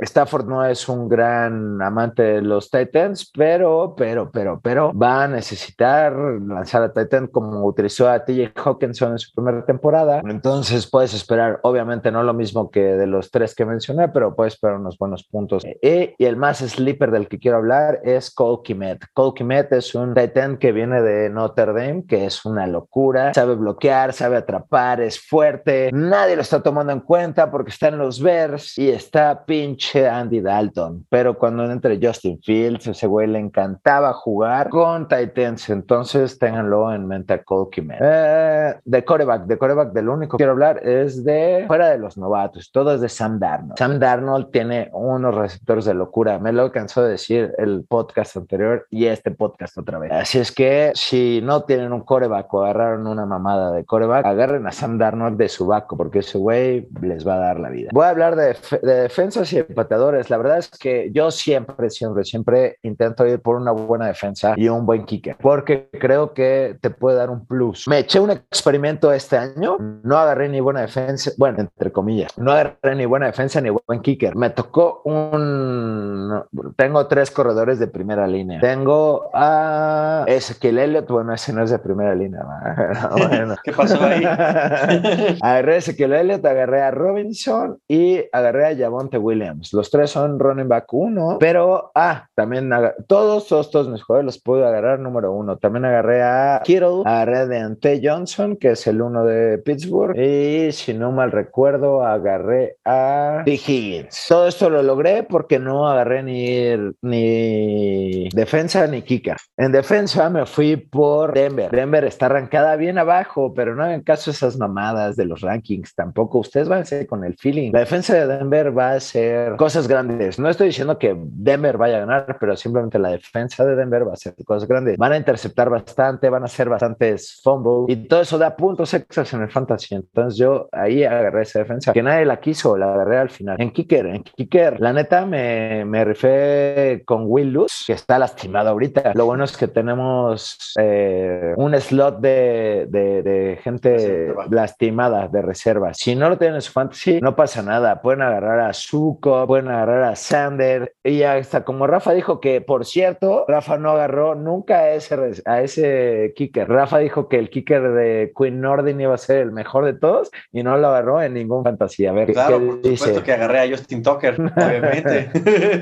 Stafford no es un gran amante de los Titans, pero, pero, pero, pero va a necesitar lanzar a Titan como utilizó a TJ Hawkinson en su primera temporada. Entonces puedes esperar, obviamente no lo mismo que de los tres que mencioné, pero puedes esperar unos buenos puntos. Y, y el más sleeper del que quiero hablar es Cole Kimet. Cole Kimet es un Titan que viene de Notre Dame, que es una locura, sabe bloquear, sabe atrapar, es fuerte, nadie lo está tomando en cuenta porque está en los Bears y está pinche Andy Dalton, pero cuando entre Justin Fields, ese güey le encantaba jugar con Titans, entonces ténganlo en mente a Cole eh, de coreback, de coreback, del único que quiero hablar es de fuera de los novatos, todo es de Sam Darnold. Sam Darnold tiene unos receptores de locura, me lo cansó de decir el podcast anterior y este podcast otra vez. Así es que si no tienen un coreback o agarraron una mamada de coreback, agarren a Sam Darnold de su vaco, porque ese güey les va a dar la vida. Voy a hablar de, de defensas y empateadores. La verdad es que yo siempre, siempre, siempre intento ir por una buena defensa y un buen kicker, porque creo que te puede dar un plus. Me eché un experimento este año, no agarré ni buena defensa, bueno, entre comillas, no agarré ni buena defensa ni buen kicker. Me tocó un... Tengo tres corredores de primera línea. Tengo a Ezequiel Elliott, bueno, ese no es de primera línea. <laughs> ¿Qué pasó ahí? <laughs> agarré a Ezequiel Elliott, agarré a Robinson y agarré a Javonte Williams. Los tres son running back uno, pero, ah, también todos, todos, todos mis jugadores los pude agarrar número uno. También agarré a Kittle, agarré de Ante Johnson, que es el uno de Pittsburgh, y si no mal recuerdo, agarré a T. Higgins. Todo esto lo logré porque no agarré ni, ni defensa ni kicker. En defensa me fui por Denver. Denver está arrancada bien abajo, pero no hagan caso a esas mamadas de los rankings tampoco. Ustedes van a ser con el feeling. La defensa de Denver va a ser cosas grandes. No estoy diciendo que Denver vaya a ganar, pero simplemente la defensa de Denver va a ser cosas grandes. Van a interceptar bastante, van a hacer bastantes fumbles y todo eso da puntos extras en el fantasy. Entonces yo ahí agarré esa defensa que nadie la quiso, la agarré al final. En kicker, en kicker, la neta me, me rifé con Will Luz, que está lastimado ahorita. Lo bueno es que tenemos eh, un slot de, de, de gente lastimada de reserva. Si no lo tienen en su fantasy, no pasa nada. Pueden agarrar a Zuko, pueden agarrar a Sander. Y hasta como Rafa dijo que, por cierto, Rafa no agarró nunca a ese, a ese kicker. Rafa dijo que el kicker de Queen Nordin iba a ser el mejor de todos y no lo agarró en ningún fantasy. A ver, claro, por dice? supuesto que agarré a Justin Tucker, <laughs> obviamente.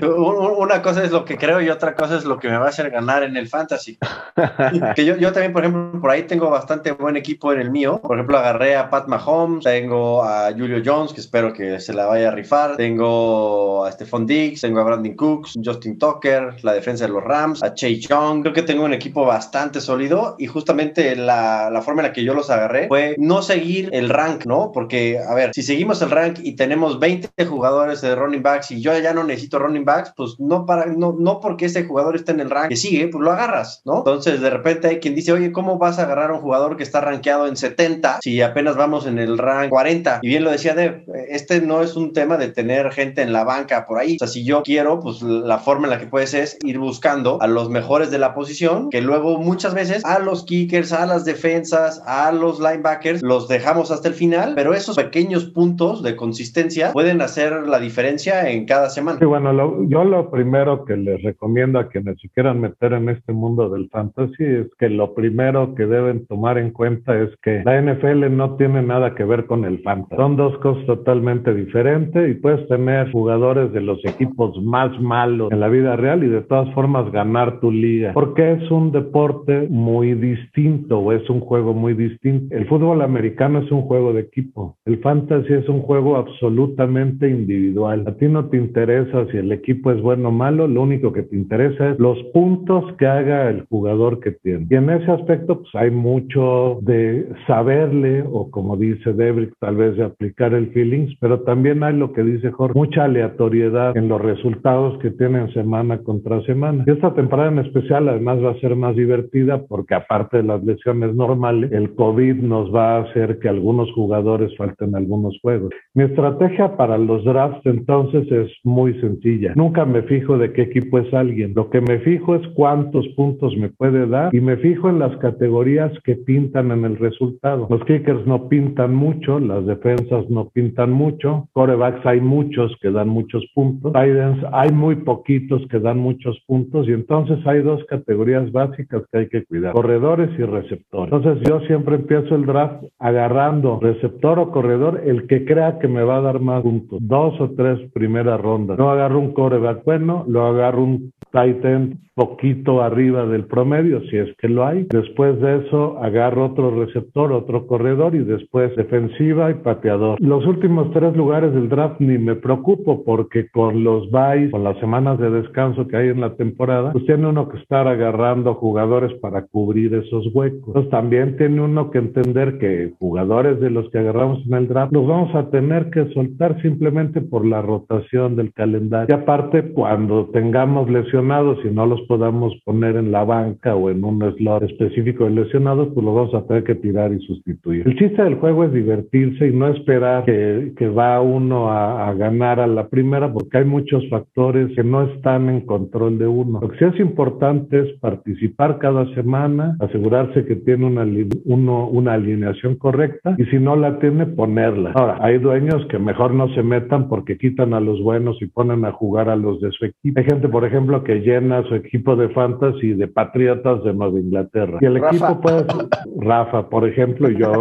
<laughs> Una cosa es lo que creo y otra cosa es lo que me va a hacer ganar en el fantasy. <laughs> que yo, yo también, por ejemplo, por ahí tengo bastante buen equipo en el mío. Por ejemplo, agarré a Pat Mahomes, tengo a Julio Jones, que espero que se la vaya a rifar, tengo a Stephon Diggs, tengo a Brandon Cooks, Justin Tucker, la defensa de los Rams, a Chase Young. Creo que tengo un equipo bastante sólido y justamente la, la forma en la que yo los agarré fue no seguir el rank, ¿no? Porque, a ver, si seguimos el rank y tenemos 20 jugadores de running backs y yo ya no necesito running backs, pues no, para, no, no porque ese jugador esté en el rank que sigue, pues lo agarras, ¿no? Entonces, de repente hay quien dice, oye, ¿cómo vas a agarrar a un jugador que está rankeado en 70 si apenas vamos en el rank 40? Y bien lo decía Dev, este no es un tema de tener gente en la banca por ahí. O sea, si yo quiero, pues la forma en la que puedes es ir buscando a los mejores de la posición, que luego muchas veces a los kickers, a las defensas, a los linebackers, los dejamos hasta el final, pero esos pequeños puntos de consistencia pueden hacer la diferencia en cada semana. Sí, bueno, yo lo primero que les recomiendo a quienes se quieran meter en este mundo del fantasy es que lo primero que deben tomar en cuenta es que la NFL no tiene nada que ver con el fantasy. Son dos cosas totalmente diferentes y puedes tener jugadores de los equipos más malos en la vida real y de todas formas ganar tu liga. Porque es un deporte muy distinto o es un juego muy distinto. El fútbol americano es un juego de equipo. El fantasy es un juego absolutamente individual. A ti no te interesa si el equipo es bueno o malo, lo único que te interesa es los puntos que haga el jugador que tiene. Y en ese aspecto, pues hay mucho de saberle, o como dice Debrick, tal vez de aplicar el feelings, pero también hay lo que dice Jorge, mucha aleatoriedad en los resultados que tienen semana contra semana. Y esta temporada en especial, además, va a ser más divertida porque, aparte de las lesiones normales, el COVID nos va a hacer que algunos jugadores falten algunos juegos. Mi estrategia para los drafts entonces es muy sencilla. Nunca me fijo de qué equipo es alguien. Lo que me fijo es cuántos puntos me puede dar y me fijo en las categorías que pintan en el resultado. Los kickers no pintan mucho, las defensas no pintan mucho, corebacks hay muchos que dan muchos puntos. Titans hay muy poquitos que dan muchos puntos y entonces hay dos categorías básicas que hay que cuidar, corredores y receptores. Entonces yo siempre empiezo el draft agarrando receptor o corredor el que crea que me va a dar más puntos, dos o tres primeras rondas. No agarro un coreback bueno, lo agarro un tight end poquito arriba del promedio, si es que lo hay. Después de eso, agarro otro receptor, otro corredor y después defensiva y pateador. Los últimos tres lugares del draft ni me preocupo porque con los buys, con las semanas de descanso que hay en la temporada, pues tiene uno que estar agarrando jugadores para cubrir esos huecos. Entonces también tiene uno que entender que jugadores de los que agarramos en el draft los vamos a tener que soltar simplemente por la rotación del calendario. Y aparte, cuando tengamos lesionados y no los podamos poner en la banca o en un slot específico de lesionados, pues lo vamos a tener que tirar y sustituir. El chiste del juego es divertirse y no esperar que, que va uno a, ganar a la primera, porque hay muchos factores que no están en control de uno. Lo que sí es importante es participar cada semana, asegurarse que tiene una, uno, una alineación correcta y si no la tiene, ponerla. Ahora, hay dueños que mejor no se metan porque quitan a los buenos y ponen a jugar a los de su equipo. Hay gente, por ejemplo, que llena su equipo de fantasy de Patriotas de Nueva Inglaterra. Y el Rafa. equipo puede ser <laughs> Rafa, por ejemplo, yo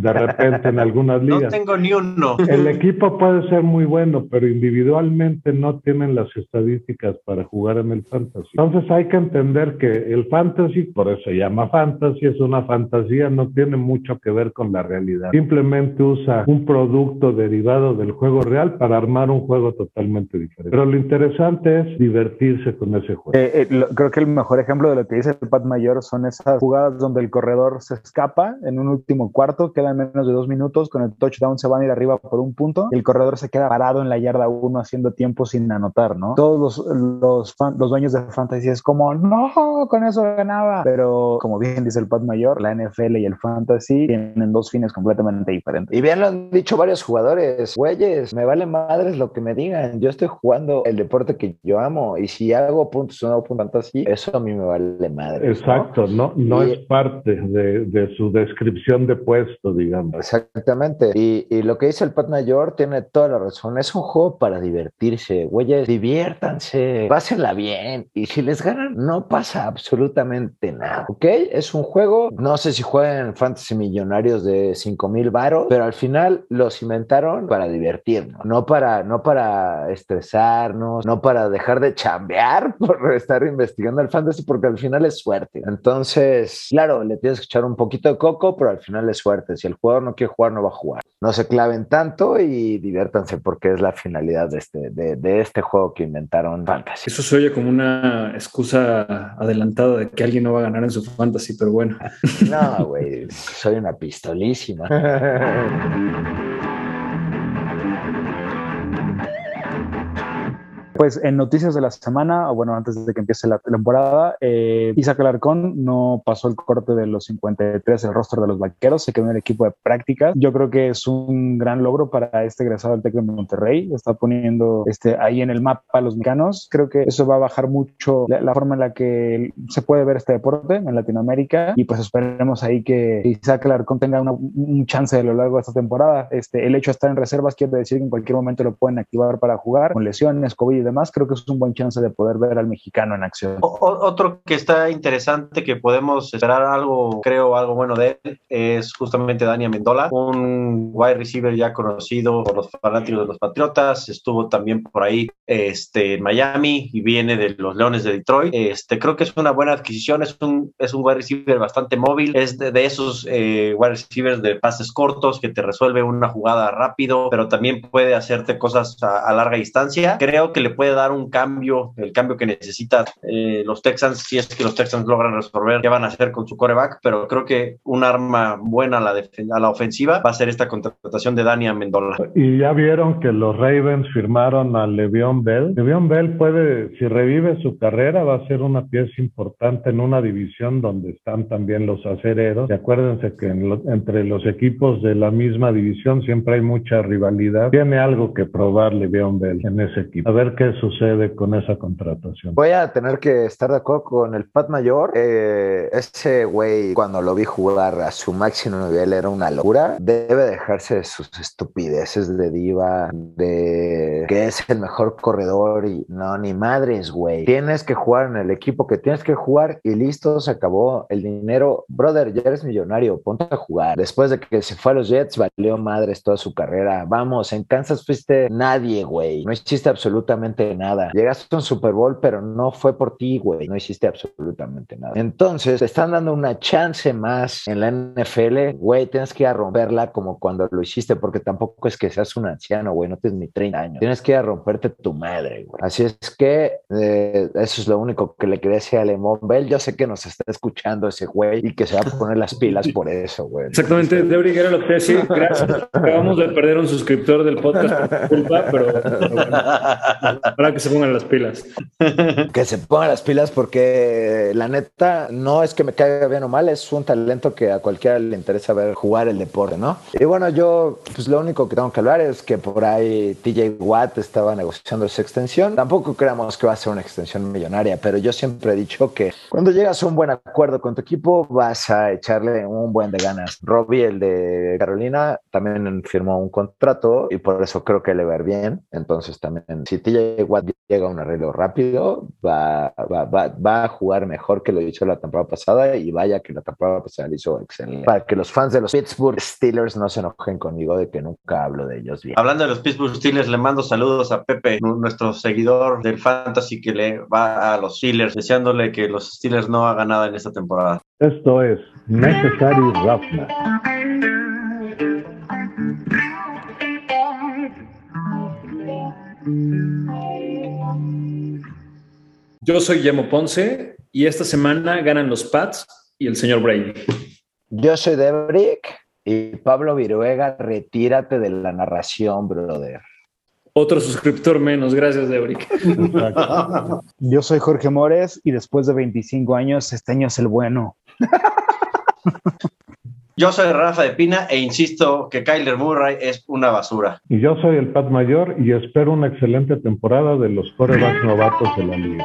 de repente en algunas ligas. No tengo ni uno. El equipo puede ser muy bueno, pero individualmente no tienen las estadísticas para jugar en el fantasy. Entonces hay que entender que el fantasy, por eso se llama fantasy, es una fantasía, no tiene mucho que ver con la realidad. Simplemente usa un producto derivado del juego real para armar un juego totalmente diferente. Pero lo interesante es divertirse con ese juego. Eh, eh, lo, creo que el mejor ejemplo de lo que dice el Pat Mayor son esas jugadas donde el corredor se escapa en un último cuarto, quedan menos de dos minutos, con el touchdown se van a ir arriba por un punto, el corredor se queda parado en la yarda uno haciendo tiempo sin anotar, ¿no? Todos los, los, fan, los dueños de fantasy es como, no, con eso ganaba. Pero como bien dice el Pat Mayor, la NFL y el fantasy tienen dos fines completamente diferentes. Y bien lo han dicho varios jugadores, güeyes, me vale madres lo que me digan, yo estoy jugando el deporte que yo amo y si hago puntos o no hago puntos así, eso a mí me vale madre. Exacto, no, no, no Y- es parte de, de su descripción de puesto, digamos. Exactamente. Y, y lo que dice el Pat Mayor tiene toda la razón. Es un juego para divertirse, güeyes. Diviértanse, pásenla bien. Y si les ganan, no pasa absolutamente nada. ¿Ok? Es un juego. No sé si juegan Fantasy Millonarios de 5 mil varos, pero al final los inventaron para divertirnos, no para, no para estresarnos, no para dejar de chambear <laughs> por estar investigando el fantasy, porque al final es suerte. Entonces, claro, le tienes que echar un poquito de coco, pero al final es suerte. Si el jugador no quiere jugar, no va a jugar. No se claven tanto y diviértanse porque es la finalidad de este, de, de este juego que inventaron fantasy. Eso se oye como una excusa adelantada de que alguien no va a ganar en su fantasy, pero bueno. <laughs> No, güey, soy una pistolísima. <laughs> Pues en noticias de la semana, o bueno, antes de que empiece la temporada, eh, Isaac Alarcón no pasó el corte de los 53 del rostro de los vaqueros, se quedó en el equipo de prácticas. Yo creo que es un gran logro para este egresado del Tec de Monterrey. Está poniendo este, ahí en el mapa a los mexicanos. Creo que eso va a bajar mucho la, forma en la que se puede ver este deporte en Latinoamérica. Y pues esperemos ahí que Isaac Alarcón tenga una, un chance a lo largo de esta temporada. Este, el hecho de estar en reservas quiere decir que en cualquier momento lo pueden activar para jugar con lesiones, COVID demás, creo que es un buen chance de poder ver al mexicano en acción. Otro que está interesante que podemos esperar algo, creo, algo bueno de él, es justamente Dani Amendola, un wide receiver ya conocido por los fanáticos de los Patriotas, estuvo también por ahí este, en Miami y viene de los Leones de Detroit. Este, creo que es una buena adquisición, es un, es un wide receiver bastante móvil, es de, de esos eh, wide receivers de pases cortos que te resuelve una jugada rápido, pero también puede hacerte cosas a, a larga distancia. Creo que le puede dar un cambio, el cambio que necesita eh, los Texans, si es que los Texans logran resolver qué van a hacer con su coreback, pero creo que un arma buena a la, a la ofensiva va a ser esta contratación de Dani Amendola. Y ya vieron que los Ravens firmaron a Le'Veon Bell. Le'Veon Bell puede, si revive su carrera, va a ser una pieza importante en una división donde están también los acereros. Acuérdense que en lo- entre los equipos de la misma división siempre hay mucha rivalidad. Tiene algo que probar Le'Veon Bell en ese equipo. A ver qué sucede con esa contratación. Voy a tener que estar de acuerdo con el Pat Mayor. Eh, ese güey, cuando lo vi jugar a su máximo nivel, era una locura. Debe dejarse de sus estupideces de diva, de que es el mejor corredor y no, ni madres, güey. Tienes que jugar en el equipo que tienes que jugar y listo, se acabó el dinero. Brother, ya eres millonario, ponte a jugar. Después de que se fue a los Jets, valió madres toda su carrera. Vamos, en Kansas fuiste nadie, güey. No hiciste absolutamente nada. Llegaste a un Super Bowl, pero no fue por ti, güey. No hiciste absolutamente nada. Entonces, te están dando una chance más en la NFL, güey. Tienes que ir a romperla como cuando lo hiciste, porque tampoco es que seas un anciano, güey. No tienes ni 30 años. Tienes que ir a romperte tu madre, güey. Así es que eh, eso es lo único que le quería decir a Lemon Bell. Yo sé que nos está escuchando ese güey y que se va a poner las pilas por eso, güey. Exactamente, Debri, era lo que te decía. Gracias. Acabamos de perder un suscriptor del podcast por culpa, pero, pero bueno, para que se pongan las pilas. Que se pongan las pilas porque la neta no es que me caiga bien o mal, es un talento que a cualquiera le interesa ver jugar el deporte, ¿no? Y bueno, yo, pues lo único que tengo que hablar es que por ahí TJ Watt estaba negociando esa extensión. Tampoco creamos que va a ser una extensión millonaria, pero yo siempre he dicho que cuando llegas a un buen acuerdo con tu equipo, vas a echarle un buen de ganas. Robbie, el de Carolina, también firmó un contrato y por eso creo que le va a ir bien. Entonces también, si TJ Watt llega a un arreglo rápido, va, va, va, va a jugar mejor que lo hizo la temporada pasada y vaya que la temporada pasada lo hizo excelente. Para que los fans de los Pittsburgh Steelers no se enojen conmigo de que nunca hablo de ellos bien. Hablando de los Pittsburgh Steelers, le mando saludos a Pepe, nuestro seguidor del Fantasy que le va a los Steelers, deseándole que los Steelers no hagan nada en esta temporada. Esto es Necessary Roughness. Yo soy Guillermo Ponce y esta semana ganan los Pats y el señor Brady. Yo soy Debrick y Pablo Viruega, retírate de la narración, brother. Otro suscriptor menos, gracias, Debrick. <laughs> Yo soy Jorge Mores y después de 25 años, este año es el bueno. <laughs> Yo soy Rafa de Pina e insisto que Kyler Murray es una basura. Y yo soy el Pat Mayor y espero una excelente temporada de los corebacks novatos de la liga.